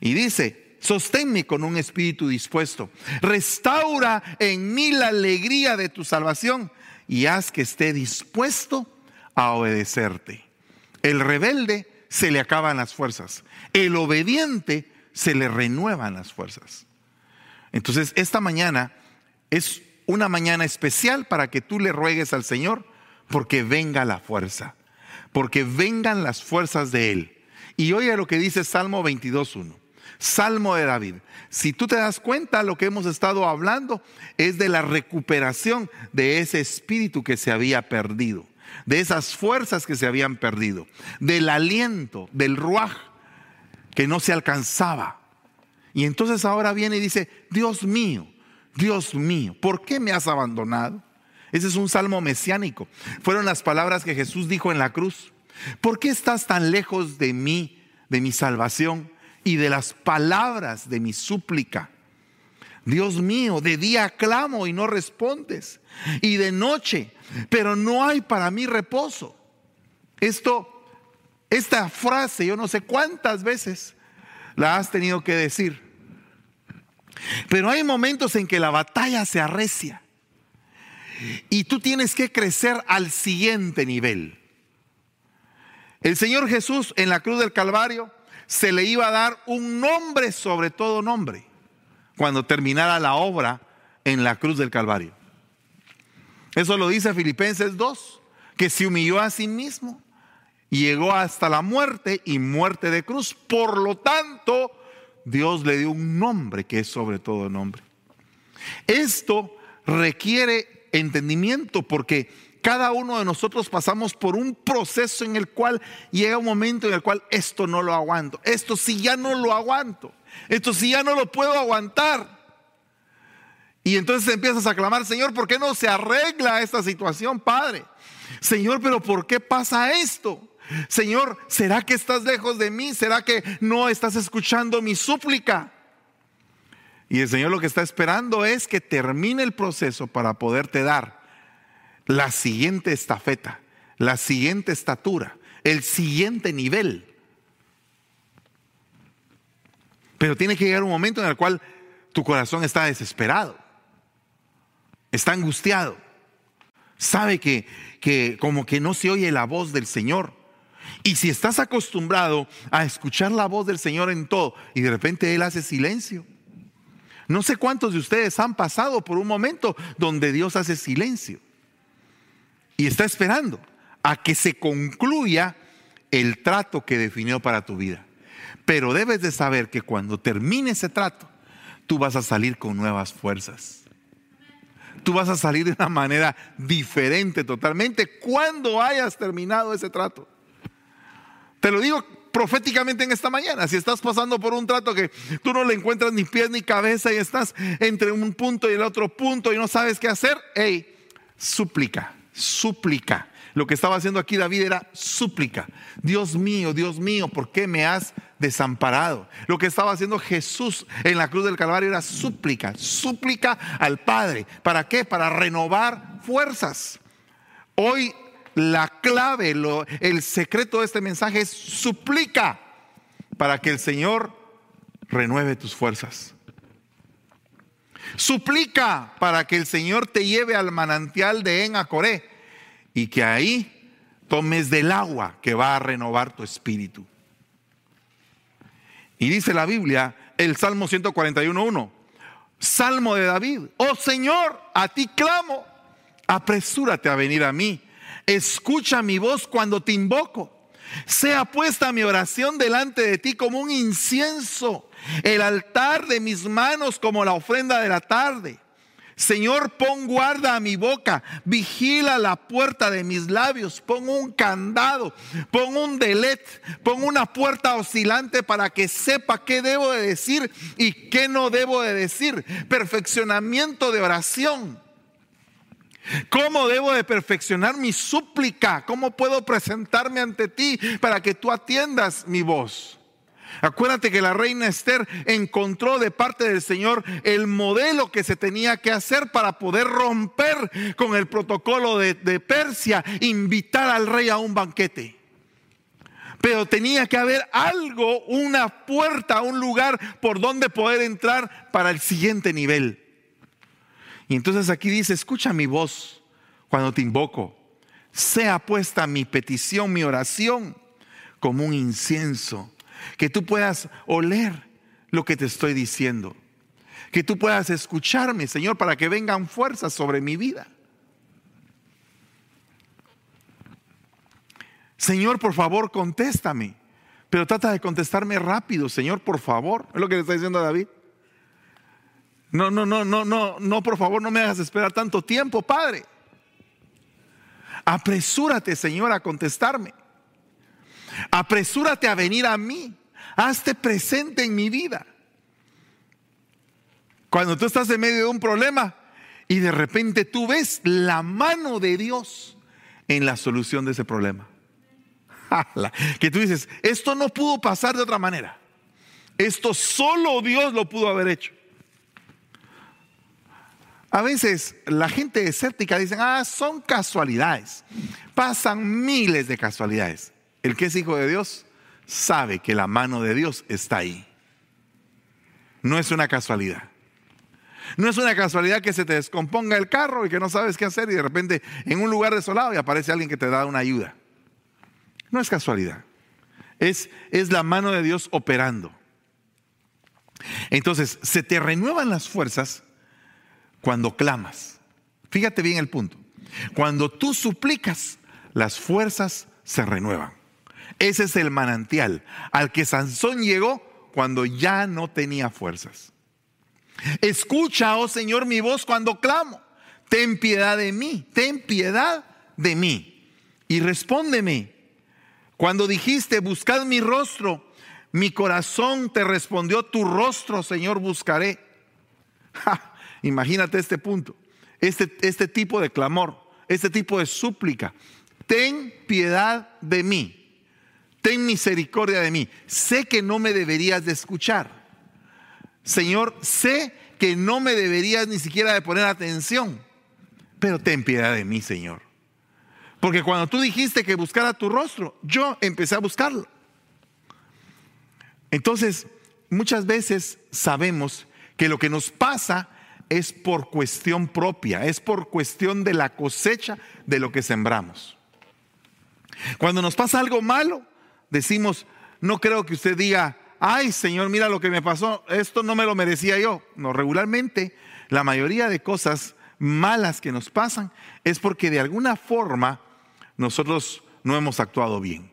Y dice, sosténme con un espíritu dispuesto, restaura en mí la alegría de tu salvación y haz que esté dispuesto a obedecerte. El rebelde se le acaban las fuerzas, el obediente se le renuevan las fuerzas. Entonces, esta mañana es una mañana especial para que tú le ruegues al Señor porque venga la fuerza, porque vengan las fuerzas de Él. Y oye lo que dice Salmo 22.1, Salmo de David. Si tú te das cuenta, lo que hemos estado hablando es de la recuperación de ese espíritu que se había perdido, de esas fuerzas que se habían perdido, del aliento, del ruaj que no se alcanzaba. Y entonces ahora viene y dice, Dios mío, Dios mío, ¿por qué me has abandonado? Ese es un salmo mesiánico. Fueron las palabras que Jesús dijo en la cruz. ¿Por qué estás tan lejos de mí, de mi salvación y de las palabras de mi súplica? Dios mío, de día clamo y no respondes, y de noche, pero no hay para mí reposo. Esto, esta frase, yo no sé cuántas veces la has tenido que decir. Pero hay momentos en que la batalla se arrecia y tú tienes que crecer al siguiente nivel. El Señor Jesús en la cruz del Calvario se le iba a dar un nombre sobre todo nombre cuando terminara la obra en la cruz del Calvario. Eso lo dice Filipenses 2, que se humilló a sí mismo, llegó hasta la muerte y muerte de cruz. Por lo tanto, Dios le dio un nombre que es sobre todo nombre. Esto requiere entendimiento porque cada uno de nosotros pasamos por un proceso en el cual llega un momento en el cual esto no lo aguanto, esto sí ya no lo aguanto, esto sí ya no lo puedo aguantar. Y entonces empiezas a clamar, Señor, ¿por qué no se arregla esta situación, Padre? Señor, pero ¿por qué pasa esto? Señor, ¿será que estás lejos de mí? ¿Será que no estás escuchando mi súplica? Y el Señor lo que está esperando es que termine el proceso para poderte dar la siguiente estafeta, la siguiente estatura, el siguiente nivel. Pero tiene que llegar un momento en el cual tu corazón está desesperado, está angustiado, sabe que, que como que no se oye la voz del Señor. Y si estás acostumbrado a escuchar la voz del Señor en todo y de repente Él hace silencio. No sé cuántos de ustedes han pasado por un momento donde Dios hace silencio y está esperando a que se concluya el trato que definió para tu vida. Pero debes de saber que cuando termine ese trato, tú vas a salir con nuevas fuerzas. Tú vas a salir de una manera diferente totalmente cuando hayas terminado ese trato. Te lo digo proféticamente en esta mañana. Si estás pasando por un trato que tú no le encuentras ni pies ni cabeza y estás entre un punto y el otro punto y no sabes qué hacer, hey, súplica, súplica. Lo que estaba haciendo aquí David era súplica. Dios mío, Dios mío, ¿por qué me has desamparado? Lo que estaba haciendo Jesús en la cruz del Calvario era súplica, súplica al Padre. ¿Para qué? Para renovar fuerzas. Hoy la clave, el secreto de este mensaje es suplica. para que el Señor renueve tus fuerzas. Suplica para que el Señor te lleve al manantial de Enacoré y que ahí tomes del agua que va a renovar tu espíritu. Y dice la Biblia, el Salmo 141.1, Salmo de David, oh Señor, a ti clamo, apresúrate a venir a mí, escucha mi voz cuando te invoco. Sea puesta mi oración delante de ti como un incienso, el altar de mis manos como la ofrenda de la tarde. Señor, pon guarda a mi boca, vigila la puerta de mis labios, pon un candado, pon un delet, pon una puerta oscilante para que sepa qué debo de decir y qué no debo de decir. Perfeccionamiento de oración. ¿Cómo debo de perfeccionar mi súplica? ¿Cómo puedo presentarme ante ti para que tú atiendas mi voz? Acuérdate que la reina Esther encontró de parte del Señor el modelo que se tenía que hacer para poder romper con el protocolo de, de Persia, invitar al rey a un banquete. Pero tenía que haber algo, una puerta, un lugar por donde poder entrar para el siguiente nivel. Y entonces aquí dice, escucha mi voz cuando te invoco. Sea puesta mi petición, mi oración, como un incienso. Que tú puedas oler lo que te estoy diciendo. Que tú puedas escucharme, Señor, para que vengan fuerzas sobre mi vida. Señor, por favor, contéstame. Pero trata de contestarme rápido, Señor, por favor. Es lo que le está diciendo David. No, no, no, no, no, no, por favor, no me hagas esperar tanto tiempo, Padre. Apresúrate, Señor, a contestarme. Apresúrate a venir a mí. Hazte presente en mi vida. Cuando tú estás en medio de un problema y de repente tú ves la mano de Dios en la solución de ese problema. Que tú dices, esto no pudo pasar de otra manera. Esto solo Dios lo pudo haber hecho. A veces la gente escéptica dice, ah, son casualidades. Pasan miles de casualidades. El que es hijo de Dios sabe que la mano de Dios está ahí. No es una casualidad. No es una casualidad que se te descomponga el carro y que no sabes qué hacer y de repente en un lugar desolado y aparece alguien que te da una ayuda. No es casualidad. Es, es la mano de Dios operando. Entonces, se te renuevan las fuerzas cuando clamas. Fíjate bien el punto. Cuando tú suplicas, las fuerzas se renuevan. Ese es el manantial al que Sansón llegó cuando ya no tenía fuerzas. Escucha, oh Señor, mi voz cuando clamo. Ten piedad de mí, ten piedad de mí. Y respóndeme. Cuando dijiste, buscad mi rostro, mi corazón te respondió, tu rostro, Señor, buscaré. [LAUGHS] Imagínate este punto, este, este tipo de clamor, este tipo de súplica. Ten piedad de mí, ten misericordia de mí. Sé que no me deberías de escuchar. Señor, sé que no me deberías ni siquiera de poner atención, pero ten piedad de mí, Señor. Porque cuando tú dijiste que buscara tu rostro, yo empecé a buscarlo. Entonces, muchas veces sabemos que lo que nos pasa es por cuestión propia, es por cuestión de la cosecha de lo que sembramos. Cuando nos pasa algo malo, decimos, no creo que usted diga, ay Señor, mira lo que me pasó, esto no me lo merecía yo. No, regularmente la mayoría de cosas malas que nos pasan es porque de alguna forma nosotros no hemos actuado bien.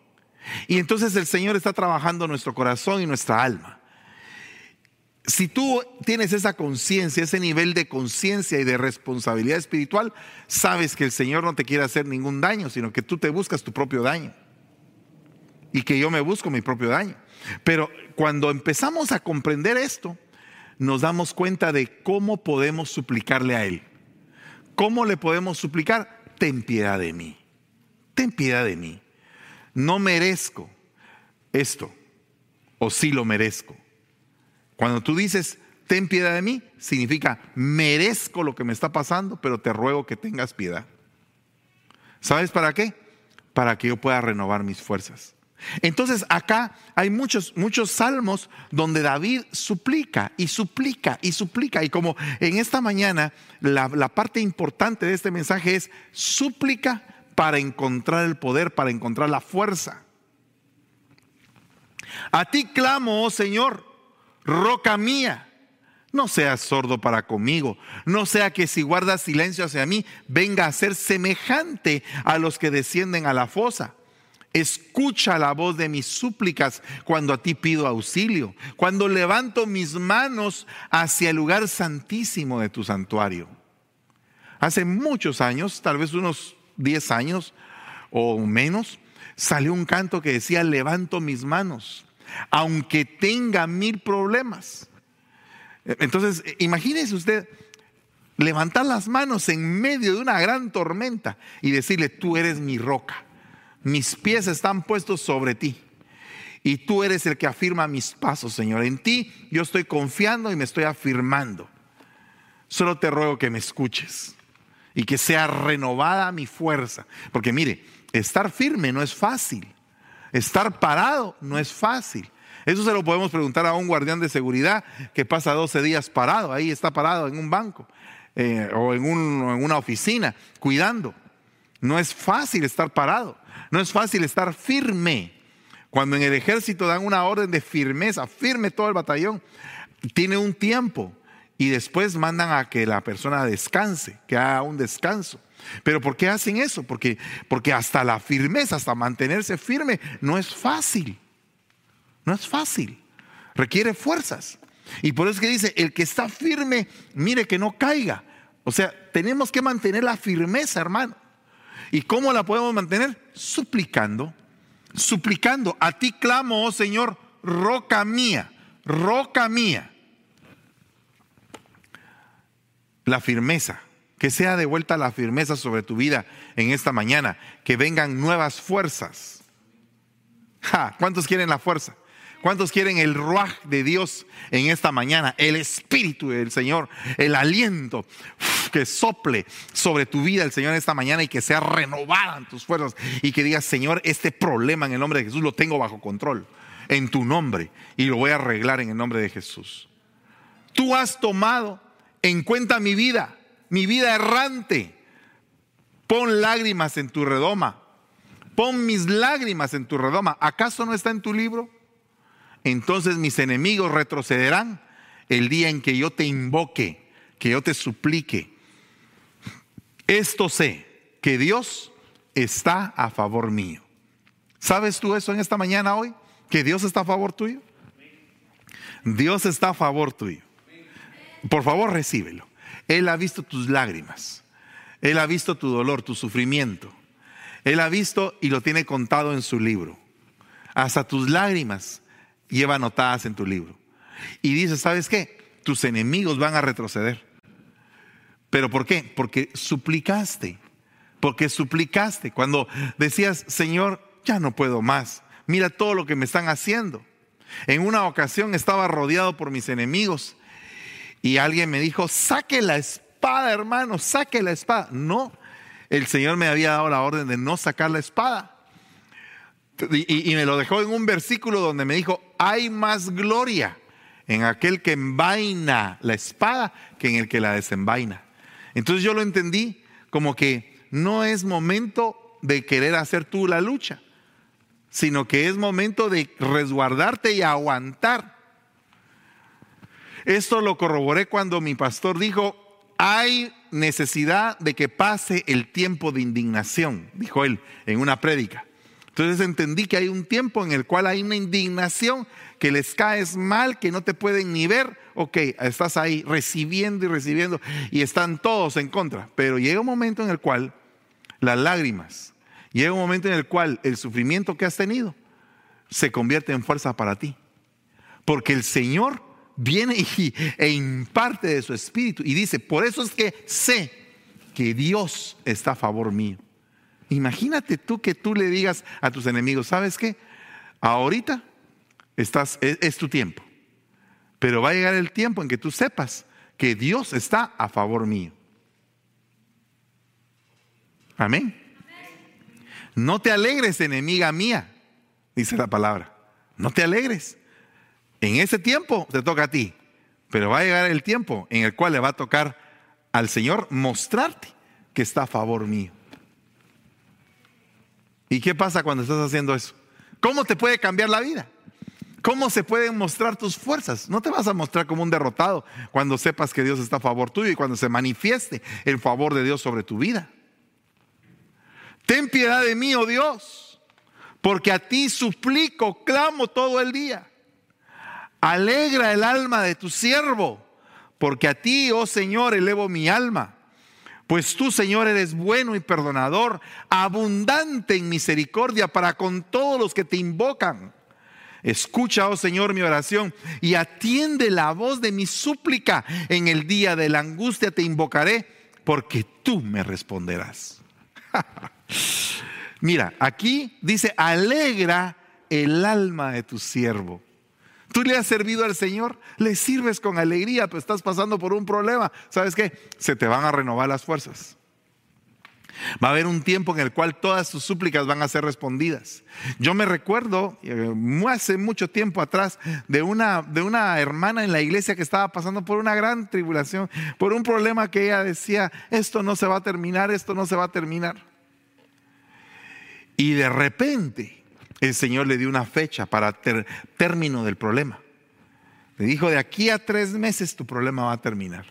Y entonces el Señor está trabajando nuestro corazón y nuestra alma si tú tienes esa conciencia, ese nivel de conciencia y de responsabilidad espiritual, sabes que el Señor no te quiere hacer ningún daño, sino que tú te buscas tu propio daño. Y que yo me busco mi propio daño. Pero cuando empezamos a comprender esto, nos damos cuenta de cómo podemos suplicarle a Él. ¿Cómo le podemos suplicar? Ten piedad de mí. Ten piedad de mí. No merezco esto, o sí lo merezco cuando tú dices, ten piedad de mí, significa, merezco lo que me está pasando, pero te ruego que tengas piedad. ¿Sabes para qué? Para que yo pueda renovar mis fuerzas. Entonces acá hay muchos, muchos salmos donde David suplica y suplica y suplica. Y como en esta mañana la, la parte importante de este mensaje es súplica para encontrar el poder, para encontrar la fuerza. A ti clamo, oh Señor, roca mía. No seas sordo para conmigo. No sea que si guardas silencio hacia mí, venga a ser semejante a los que descienden a la fosa. Escucha la voz de mis súplicas cuando a ti pido auxilio, cuando levanto mis manos hacia el lugar santísimo de tu santuario. Hace muchos años, tal vez unos 10 años o menos, salió un canto que decía, levanto mis manos, aunque tenga mil problemas. Entonces, imagínese usted levantar las manos en medio de una gran tormenta y decirle, tú eres mi roca mis pies están puestos sobre ti. Y tú eres el que afirma mis pasos, Señor. En ti yo estoy confiando y me estoy afirmando. Solo te ruego que me escuches y que sea renovada mi fuerza. Porque mire, estar firme no es fácil. Estar parado no es fácil. Eso se lo podemos preguntar a un guardián de seguridad que pasa 12 días parado. Ahí está parado en un banco eh, o en, en una oficina cuidando. No es fácil estar parado. No es fácil estar firme. Cuando en el ejército dan una orden de firmeza, firme todo el batallón, tiene un tiempo y después mandan a que la persona descanse, que haga un descanso. Pero ¿por qué hacen eso? Porque, porque hasta la firmeza, hasta mantenerse firme, no es fácil. No es fácil. Requiere fuerzas. Y por eso es que dice, el que está firme, mire que no caiga. O sea, tenemos que mantener la firmeza, hermano. ¿Y cómo la podemos mantener? Suplicando, suplicando. A ti clamo, oh Señor, roca mía, roca mía. La firmeza, que sea de vuelta la firmeza sobre tu vida en esta mañana, que vengan nuevas fuerzas. ¿Cuántos quieren la fuerza? ¿Cuántos quieren el ruaj de Dios en esta mañana? El espíritu del Señor, el aliento que sople sobre tu vida el Señor esta mañana y que sea renovada en tus fuerzas y que digas, Señor, este problema en el nombre de Jesús lo tengo bajo control en tu nombre y lo voy a arreglar en el nombre de Jesús. Tú has tomado en cuenta mi vida, mi vida errante. Pon lágrimas en tu redoma. Pon mis lágrimas en tu redoma. ¿Acaso no está en tu libro? entonces mis enemigos retrocederán el día en que yo te invoque, que yo te suplique. Esto sé, que Dios está a favor mío. ¿Sabes tú eso en esta mañana hoy? ¿Que Dios está a favor tuyo? Dios está a favor tuyo. Por favor, recíbelo. Él ha visto tus lágrimas. Él ha visto tu dolor, tu sufrimiento. Él ha visto y lo tiene contado en su libro. Hasta tus lágrimas lleva anotadas en tu libro. Y dice, ¿sabes qué? Tus enemigos van a retroceder. ¿Pero por qué? Porque suplicaste. Porque suplicaste. Cuando decías, Señor, ya no puedo más. Mira todo lo que me están haciendo. En una ocasión estaba rodeado por mis enemigos y alguien me dijo, saque la espada, hermano, saque la espada. No, el Señor me había dado la orden de no sacar la espada. Y, me lo dejó en un versículo donde me dijo, hay más gloria en aquel que envaina la espada que en el que la desenvaina. Entonces yo lo entendí como que no es momento de querer hacer tú la lucha, sino que es momento de resguardarte y aguantar. Esto lo corroboré cuando mi pastor dijo, hay necesidad de que pase el tiempo de indignación, dijo él en una prédica. Entonces entendí que hay un tiempo en el cual hay una indignación, que les caes mal, que no te pueden ni ver. Ok, estás ahí recibiendo y recibiendo y están todos en contra. Pero llega un momento en el cual las lágrimas, llega un momento en el cual el sufrimiento que has tenido se convierte en fuerza para ti. Porque el Señor viene y, e imparte de su espíritu y dice, por eso es que sé que Dios está a favor mío. Imagínate tú que tú le digas a tus enemigos, ¿sabes qué? Ahorita estás, es, tu tiempo. Pero va a llegar el tiempo en que tú sepas que Dios está a favor mío. Amén. No te alegres, enemiga mía. dice la palabra. No te alegres. En ese tiempo te toca a ti, pero va a llegar el tiempo en el cual le va a tocar al Señor mostrarte que está a favor mío. ¿Y qué pasa cuando estás haciendo eso? ¿Cómo te puede cambiar la vida? ¿Cómo se pueden mostrar tus fuerzas? No te vas a mostrar como un derrotado cuando sepas que Dios está a favor tuyo y cuando se manifieste el favor de Dios sobre tu vida. Ten piedad de mí, oh Dios, porque a ti suplico, clamo todo el día. Alegra el alma de tu siervo, porque a ti, oh Señor, elevo mi alma. Pues tú, Señor, eres bueno y perdonador, abundante en misericordia para con todos los que te invocan. Escucha, oh Señor, mi oración y atiende la voz de mi súplica. En el día de la angustia te invocaré porque tú me responderás. [LAUGHS] Mira, aquí dice, alegra el alma de tu siervo. Tú le has servido al Señor, le sirves con alegría, pero estás pasando por un problema. ¿Sabes qué? Se te van a renovar las fuerzas. Va a haber un tiempo en el cual todas tus súplicas van a ser respondidas. Yo me recuerdo eh, hace mucho tiempo atrás de una, de una hermana en la iglesia que estaba pasando por una gran tribulación, por un problema que ella decía, esto no se va a terminar, esto no se va a terminar. Y de repente el Señor le dio una fecha para ter, término del problema. Le dijo, de aquí a tres meses tu problema va a terminar.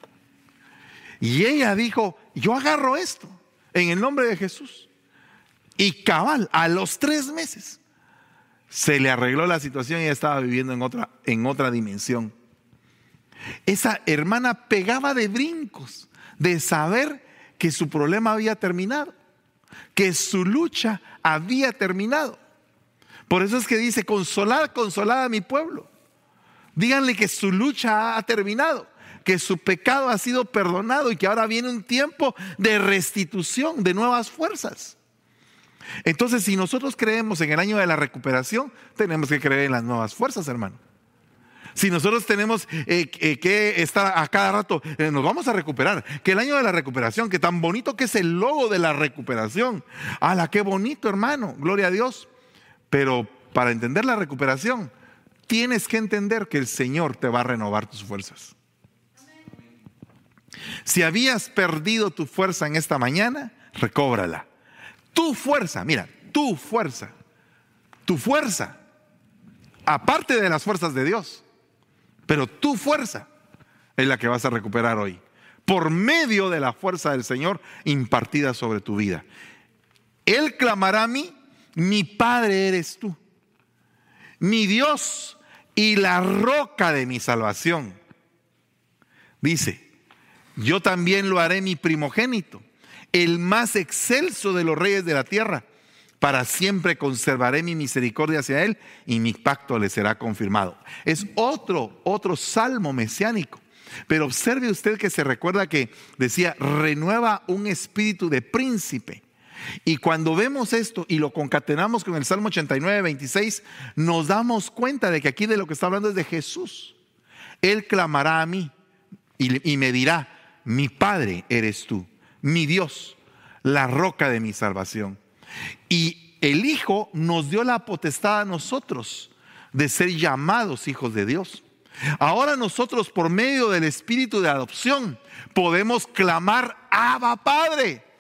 Y ella dijo, yo agarro esto en el nombre de Jesús. Y cabal, a los tres meses se le arregló la situación y ella estaba viviendo en otra, en otra dimensión. Esa hermana pegaba de brincos de saber que su problema había terminado, que su lucha había terminado. Por eso es que dice, consolad, consolad a mi pueblo. Díganle que su lucha ha terminado que su pecado ha sido perdonado y que ahora viene un tiempo de restitución, de nuevas fuerzas. Entonces, si nosotros creemos en el año de la recuperación, tenemos que creer en las nuevas fuerzas, hermano. Si nosotros tenemos eh, eh, que estar a cada rato, eh, nos vamos a recuperar. Que el año de la recuperación, que tan bonito que es el logo de la recuperación. ¡Hala, qué bonito, hermano! Gloria a Dios. Pero para entender la recuperación, tienes que entender que el Señor te va a renovar tus fuerzas. Si habías perdido tu fuerza en esta mañana, recóbrala. Tu fuerza, mira, tu fuerza, tu fuerza, aparte de las fuerzas de Dios, pero tu fuerza es la que vas a recuperar hoy, por medio de la fuerza del Señor impartida sobre tu vida. Él clamará a mí, mi Padre eres tú, mi Dios y la roca de mi salvación. Dice, yo también lo haré mi primogénito, el más excelso de los reyes de la tierra. Para siempre conservaré mi misericordia hacia él y mi pacto le será confirmado. Es otro, otro salmo mesiánico. Pero observe usted que se recuerda que decía, renueva un espíritu de príncipe. Y cuando vemos esto y lo concatenamos con el Salmo 89, 26, nos damos cuenta de que aquí de lo que está hablando es de Jesús. Él clamará a mí y, me dirá, mi Padre eres tú, mi Dios, la roca de mi salvación. Y el Hijo nos dio la potestad a nosotros de ser llamados hijos de Dios. Ahora nosotros por medio del espíritu de adopción podemos clamar, Abba Padre.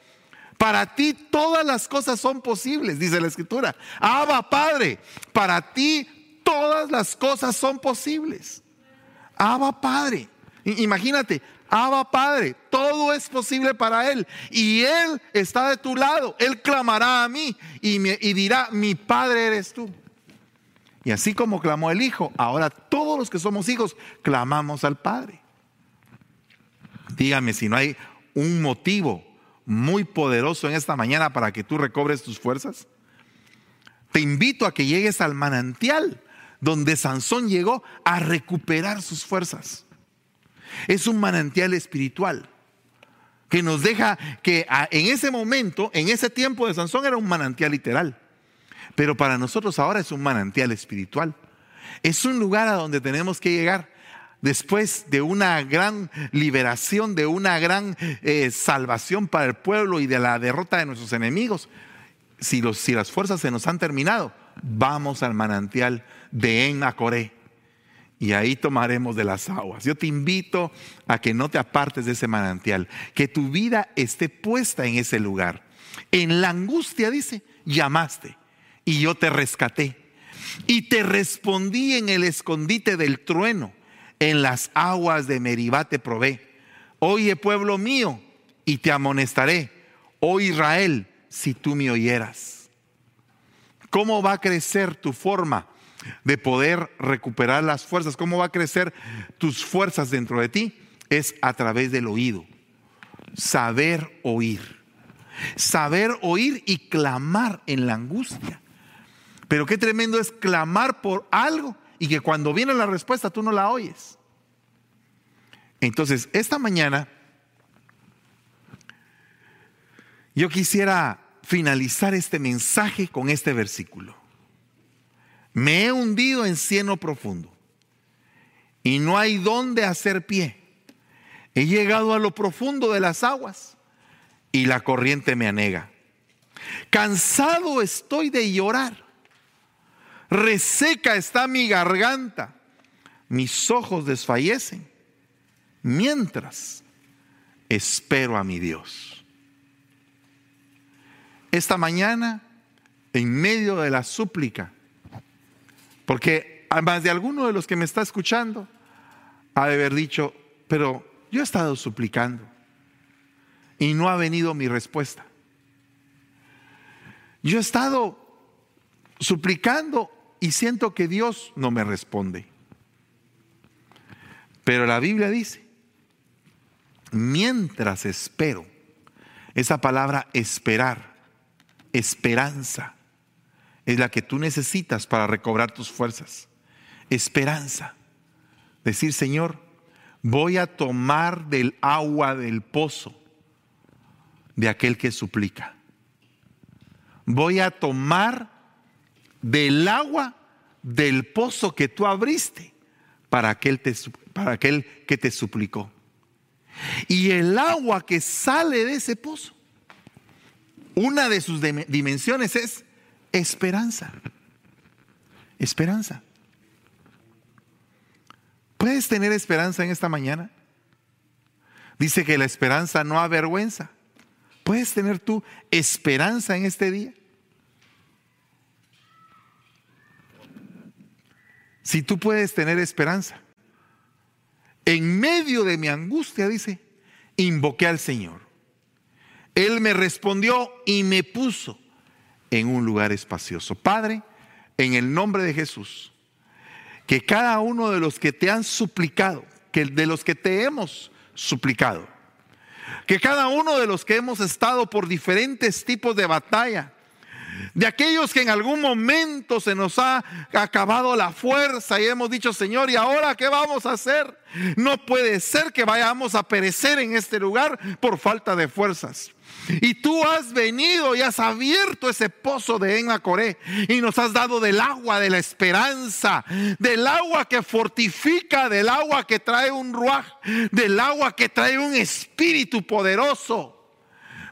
Para ti todas las cosas son posibles, dice la escritura. Abba Padre, para ti todas las cosas son posibles. Abba Padre. Imagínate, Abba Padre, todo es posible para Él. Y Él está de tu lado. Él clamará a mí y, y dirá, mi Padre eres tú. Y así como clamó el Hijo, ahora todos los que somos hijos clamamos al Padre. Dígame si no hay un motivo muy poderoso en esta mañana para que tú recobres tus fuerzas. Te invito a que llegues al manantial donde Sansón llegó a recuperar sus fuerzas. Es un manantial espiritual que nos deja que en ese momento, en ese tiempo de Sansón era un manantial literal, pero para nosotros ahora es un manantial espiritual. Es un lugar a donde tenemos que llegar después de una gran liberación, de una gran eh, salvación para el pueblo y de la derrota de nuestros enemigos. Si, si las fuerzas se nos han terminado, vamos al manantial de Enmacoré y ahí tomaremos de las aguas. Yo te invito a que no te apartes de ese manantial, que tu vida esté puesta en ese lugar. En la angustia, dice, llamaste y yo te rescaté. Y te respondí en el escondite del trueno, en las aguas de Meribá te probé. Oye, pueblo mío, y te amonestaré. Oh Israel, si tú me oyeras. ¿Cómo va a crecer tu forma de poder recuperar las fuerzas, cómo va a crecer tus fuerzas dentro de ti, es a través del oído. Saber oír. Saber oír y clamar en la angustia. Pero qué tremendo es clamar por algo y que cuando viene la respuesta tú no la oyes. Entonces, esta mañana yo quisiera finalizar este mensaje con este versículo. Me he hundido en cieno profundo y no hay dónde hacer pie. He llegado a lo profundo de las aguas y la corriente me anega. Cansado estoy de llorar. Reseca está mi garganta. Mis ojos desfallecen mientras espero a mi Dios. Esta mañana, en medio de la súplica, porque más de alguno de los que me está escuchando ha de haber dicho, pero yo he estado suplicando y no ha venido mi respuesta. Yo he estado suplicando y siento que Dios no me responde. Pero la Biblia dice, mientras espero, esa palabra esperar, esperanza, es la que tú necesitas para recobrar tus fuerzas. Esperanza. Decir, Señor, voy a tomar del agua del pozo de aquel que suplica. Voy a tomar del agua del pozo que tú abriste para aquel, para aquel que te suplicó. Y el agua que sale de ese pozo, una de sus dimensiones es esperanza. Esperanza. ¿Puedes tener esperanza en esta mañana? Dice que la esperanza no avergüenza. ¿Puedes tener tú esperanza en este día? Si tú puedes tener esperanza, en medio de mi angustia, dice, invoqué al Señor. Él me respondió y me puso en un lugar espacioso. Padre, en el nombre de Jesús, que cada uno de los que te han suplicado, que de los que te hemos suplicado, que cada uno de los que hemos estado por diferentes tipos de batalla, de aquellos que en algún momento se nos ha acabado la fuerza y hemos dicho, Señor, ¿y ahora qué vamos a hacer? No puede ser que vayamos a perecer en este lugar por falta de fuerzas. Y tú has venido y has abierto ese pozo de Enmacoré y nos has dado del agua de la esperanza, del agua que fortifica, del agua que trae un ruaj, del agua que trae un espíritu poderoso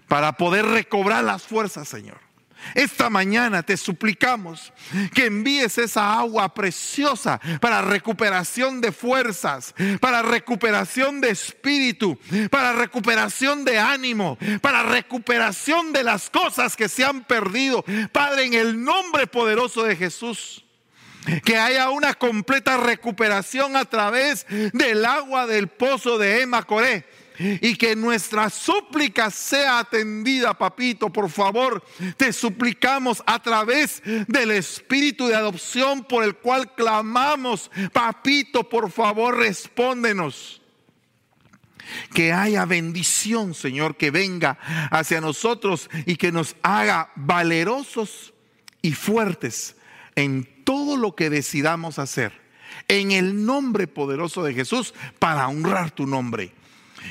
para poder recobrar las fuerzas, Señor. Esta mañana te suplicamos que envíes esa agua preciosa para recuperación de fuerzas, para recuperación de espíritu, para recuperación de ánimo, para recuperación de las cosas que se han perdido. Padre, en el nombre poderoso de Jesús. Que haya una completa recuperación a través del agua del pozo de Emma Coré y que nuestra súplica sea atendida, papito. Por favor, te suplicamos a través del espíritu de adopción por el cual clamamos, papito, por favor, respóndenos. Que haya bendición, Señor, que venga hacia nosotros y que nos haga valerosos y fuertes en todo lo que decidamos hacer. En el nombre poderoso de Jesús, para honrar tu nombre.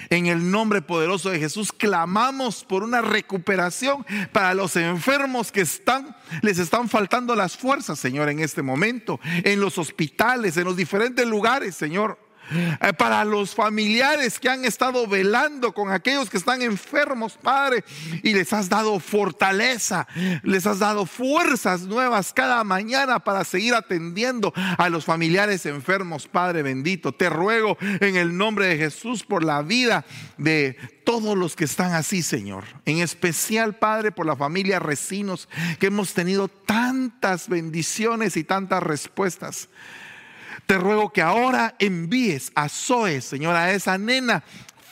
En el nombre poderoso de Jesús clamamos por una recuperación para los enfermos que están, les están faltando las fuerzas, Señor, en este momento, en los hospitales, en los diferentes lugares, Señor. Eh, para los familiares que han estado velando con aquellos que están enfermos, Padre, y les has dado fortaleza, les has dado fuerzas nuevas cada mañana para seguir atendiendo a los familiares enfermos, Padre bendito. Te ruego en el nombre de Jesús por la vida de todos los que están así, Señor. En especial, Padre, por la familia Recinos, que hemos tenido tantas bendiciones y tantas respuestas. Te ruego que ahora envíes a Zoe, Señor, a esa nena,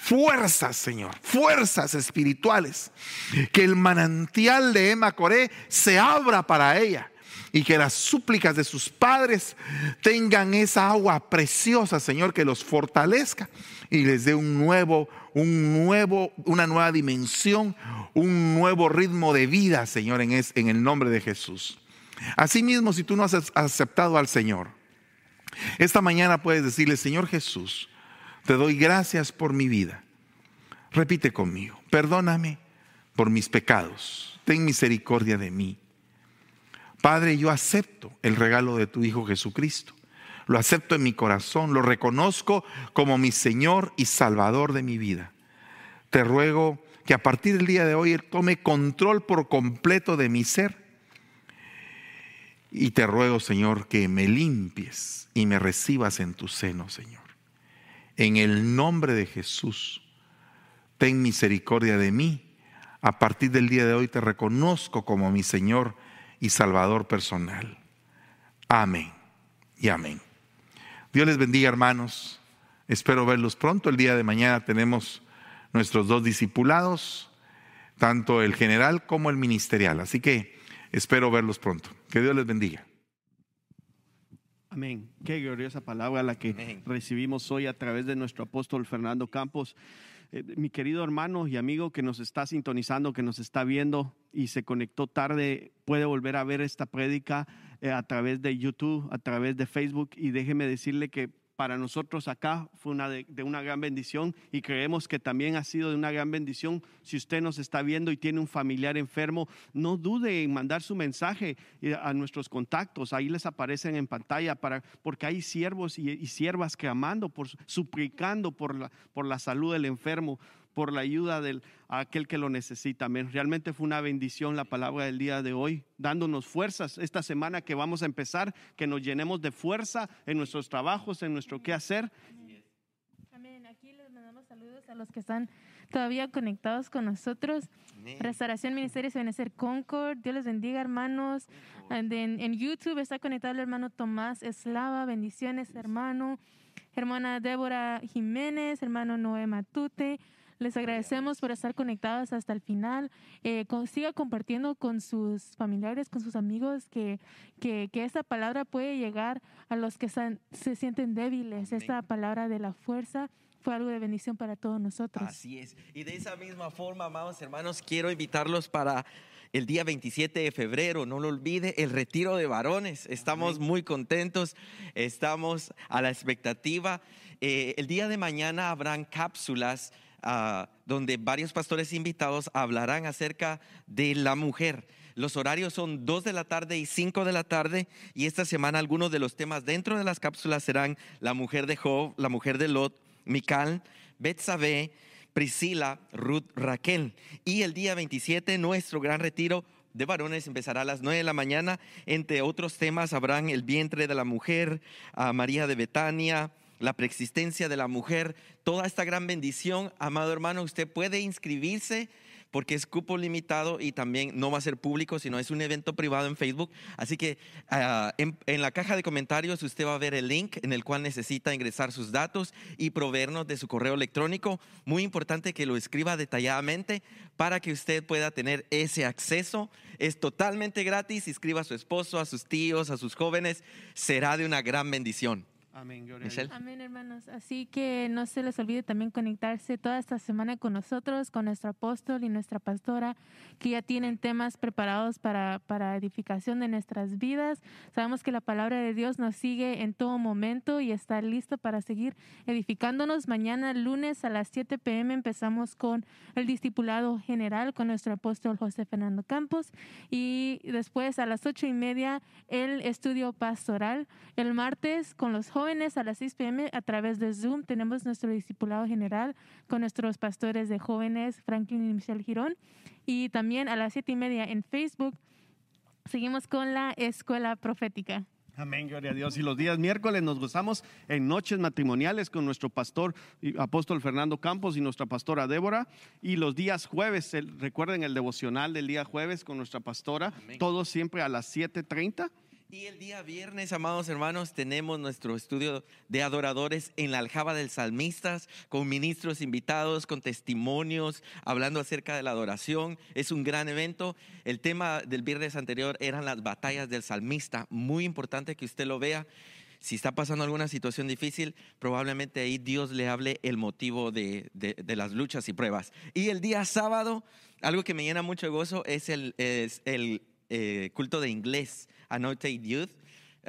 fuerzas, Señor, fuerzas espirituales. Que el manantial de Emma Coré se abra para ella y que las súplicas de sus padres tengan esa agua preciosa, Señor, que los fortalezca y les dé un nuevo, un nuevo, una nueva dimensión, un nuevo ritmo de vida, Señor, en, en el nombre de Jesús. Asimismo, si tú no has aceptado al Señor, esta mañana puedes decirle, Señor Jesús, te doy gracias por mi vida. Repite conmigo, perdóname por mis pecados, ten misericordia de mí. Padre, yo acepto el regalo de tu Hijo Jesucristo. Lo acepto en mi corazón, lo reconozco como mi Señor y Salvador de mi vida. Te ruego que a partir del día de hoy Él tome control por completo de mi ser y te ruego, Señor, que me limpies y me recibas en tu seno, Señor. En el nombre de Jesús, ten misericordia de mí. A partir del día de hoy te reconozco como mi Señor y Salvador personal. Amén y amén. Dios les bendiga, hermanos. Espero verlos pronto. El día de mañana tenemos nuestros dos discipulados, tanto el general como el ministerial. Así que espero verlos pronto. Que Dios les bendiga. Amén. Qué gloriosa palabra la que recibimos hoy a través de nuestro apóstol Fernando Campos. Eh, mi querido hermano y amigo que nos está sintonizando, que nos está viendo y se conectó tarde, puede volver a ver esta prédica eh, a través de YouTube, a través de Facebook y déjeme decirle que para nosotros acá fue una de, una gran bendición y creemos que también ha sido de una gran bendición. Si usted nos está viendo y tiene un familiar enfermo, no dude en mandar su mensaje a nuestros contactos. Ahí les aparecen en pantalla para, porque hay siervos y, y siervas clamando, por, suplicando por la, por la salud del enfermo por la ayuda de aquel que lo necesita. Realmente fue una bendición la palabra del día de hoy, dándonos fuerzas esta semana que vamos a empezar, que nos llenemos de fuerza en nuestros trabajos, en nuestro qué hacer. Amén. Aquí les mandamos saludos a los que están todavía conectados con nosotros. Restauración Ministerio Benecer Concord. Dios les bendiga, hermanos. En, en, YouTube está conectado el hermano Tomás Eslava. Bendiciones, hermano. Hermana Débora Jiménez, hermano Noé Matute. Les agradecemos por estar conectados hasta el final. Eh, siga compartiendo con sus familiares, con sus amigos, que, que, que esta palabra puede llegar a los que se sienten débiles. Esta palabra de la fuerza fue algo de bendición para todos nosotros. Así es. Y de esa misma forma, amados hermanos, quiero invitarlos para el día 27 de febrero, no lo olvide, el retiro de varones. Estamos muy contentos, estamos a la expectativa. Eh, el día de mañana habrán cápsulas Ah, donde varios pastores invitados hablarán acerca de la mujer. Los horarios son 2 de la tarde y 5 de la tarde y esta semana algunos de los temas dentro de las cápsulas serán la mujer de Job, la mujer de Lot, Mical, Betsabé, Priscila, Ruth, Raquel. Y el día 27 nuestro gran retiro de varones empezará a las 9 de la mañana. Entre otros temas habrán el vientre de la mujer, María de Betania, la preexistencia de la mujer, toda esta gran bendición, amado hermano, usted puede inscribirse porque es cupo limitado y también no va a ser público, sino es un evento privado en Facebook. Así que ah, en, la caja de comentarios usted va a ver el link en el cual necesita ingresar sus datos y proveernos de su correo electrónico. Muy importante que lo escriba detalladamente para que usted pueda tener ese acceso. Es totalmente gratis. Inscriba a su esposo, a sus tíos, a sus jóvenes. Será de una gran bendición. Amén, Amén, hermanos. Así que no se les olvide también conectarse toda esta semana con nosotros, con nuestro apóstol y nuestra pastora, que ya tienen temas preparados para, para edificación de nuestras vidas. Sabemos que la palabra de Dios nos sigue en todo momento y está listo para seguir edificándonos. Mañana, lunes a las 7 pm, empezamos con el discipulado general con nuestro apóstol José Fernando Campos y después a las ocho y media el estudio pastoral. El martes con los jóvenes jóvenes a las 6 pm a través de Zoom. Tenemos nuestro discipulado general con nuestros pastores de jóvenes, Franklin y Michelle Girón. Y también a las 7 y media en Facebook seguimos con la escuela profética. Amén, gloria a Dios. Y los días miércoles nos gozamos en noches matrimoniales con nuestro pastor y apóstol Fernando Campos y nuestra pastora Débora. Y los días jueves, el- recuerden el devocional del día jueves con nuestra pastora, Amén. todos siempre a las 7.30. Y el día viernes, amados hermanos, tenemos nuestro estudio de adoradores en la aljaba del salmistas, con ministros invitados, con testimonios, hablando acerca de la adoración. Es un gran evento. El tema del viernes anterior eran las batallas del salmista. Muy importante que usted lo vea. Si está pasando alguna situación difícil, probablemente ahí Dios le hable el motivo de, de- las luchas y pruebas. Y el día sábado, algo que me llena mucho gozo es el, el eh, culto de inglés, Anointed Youth.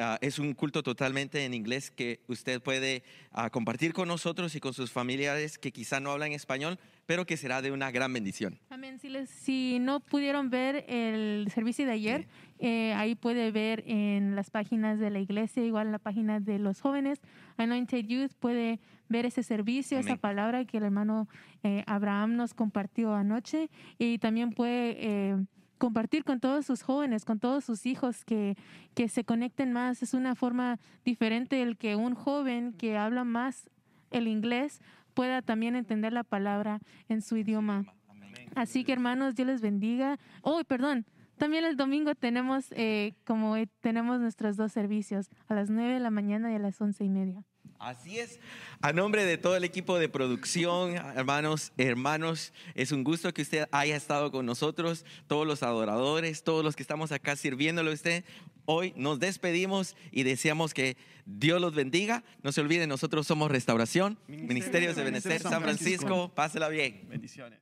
Ah, es un culto totalmente en inglés que usted puede ah, compartir con nosotros y con sus familiares que quizá no hablan español, pero que será de una gran bendición. Amén. Si, les, si no pudieron ver el servicio de ayer, eh, ahí puede ver en las páginas de la iglesia, igual en la página de los jóvenes, Anointed Youth, puede ver ese servicio, esa Amén. palabra que el hermano eh, Abraham nos compartió anoche y también puede eh, compartir con todos sus jóvenes, con todos sus hijos que, que se conecten más. Es una forma diferente el que un joven que habla más el inglés pueda también entender la palabra en su idioma. Así que hermanos, Dios les bendiga. Oh, perdón. También el domingo tenemos, eh, como eh, tenemos nuestros dos servicios, a las 9 de la mañana y a las once y media. Así es. A nombre de todo el equipo de producción, hermanos, hermanos, es un gusto que usted haya estado con nosotros, todos los adoradores, todos los que estamos acá sirviéndole a usted. Hoy nos despedimos y deseamos que Dios los bendiga. No se olviden, nosotros somos Restauración, Ministerios de Benecer, San Francisco. Pásela bien. Bendiciones.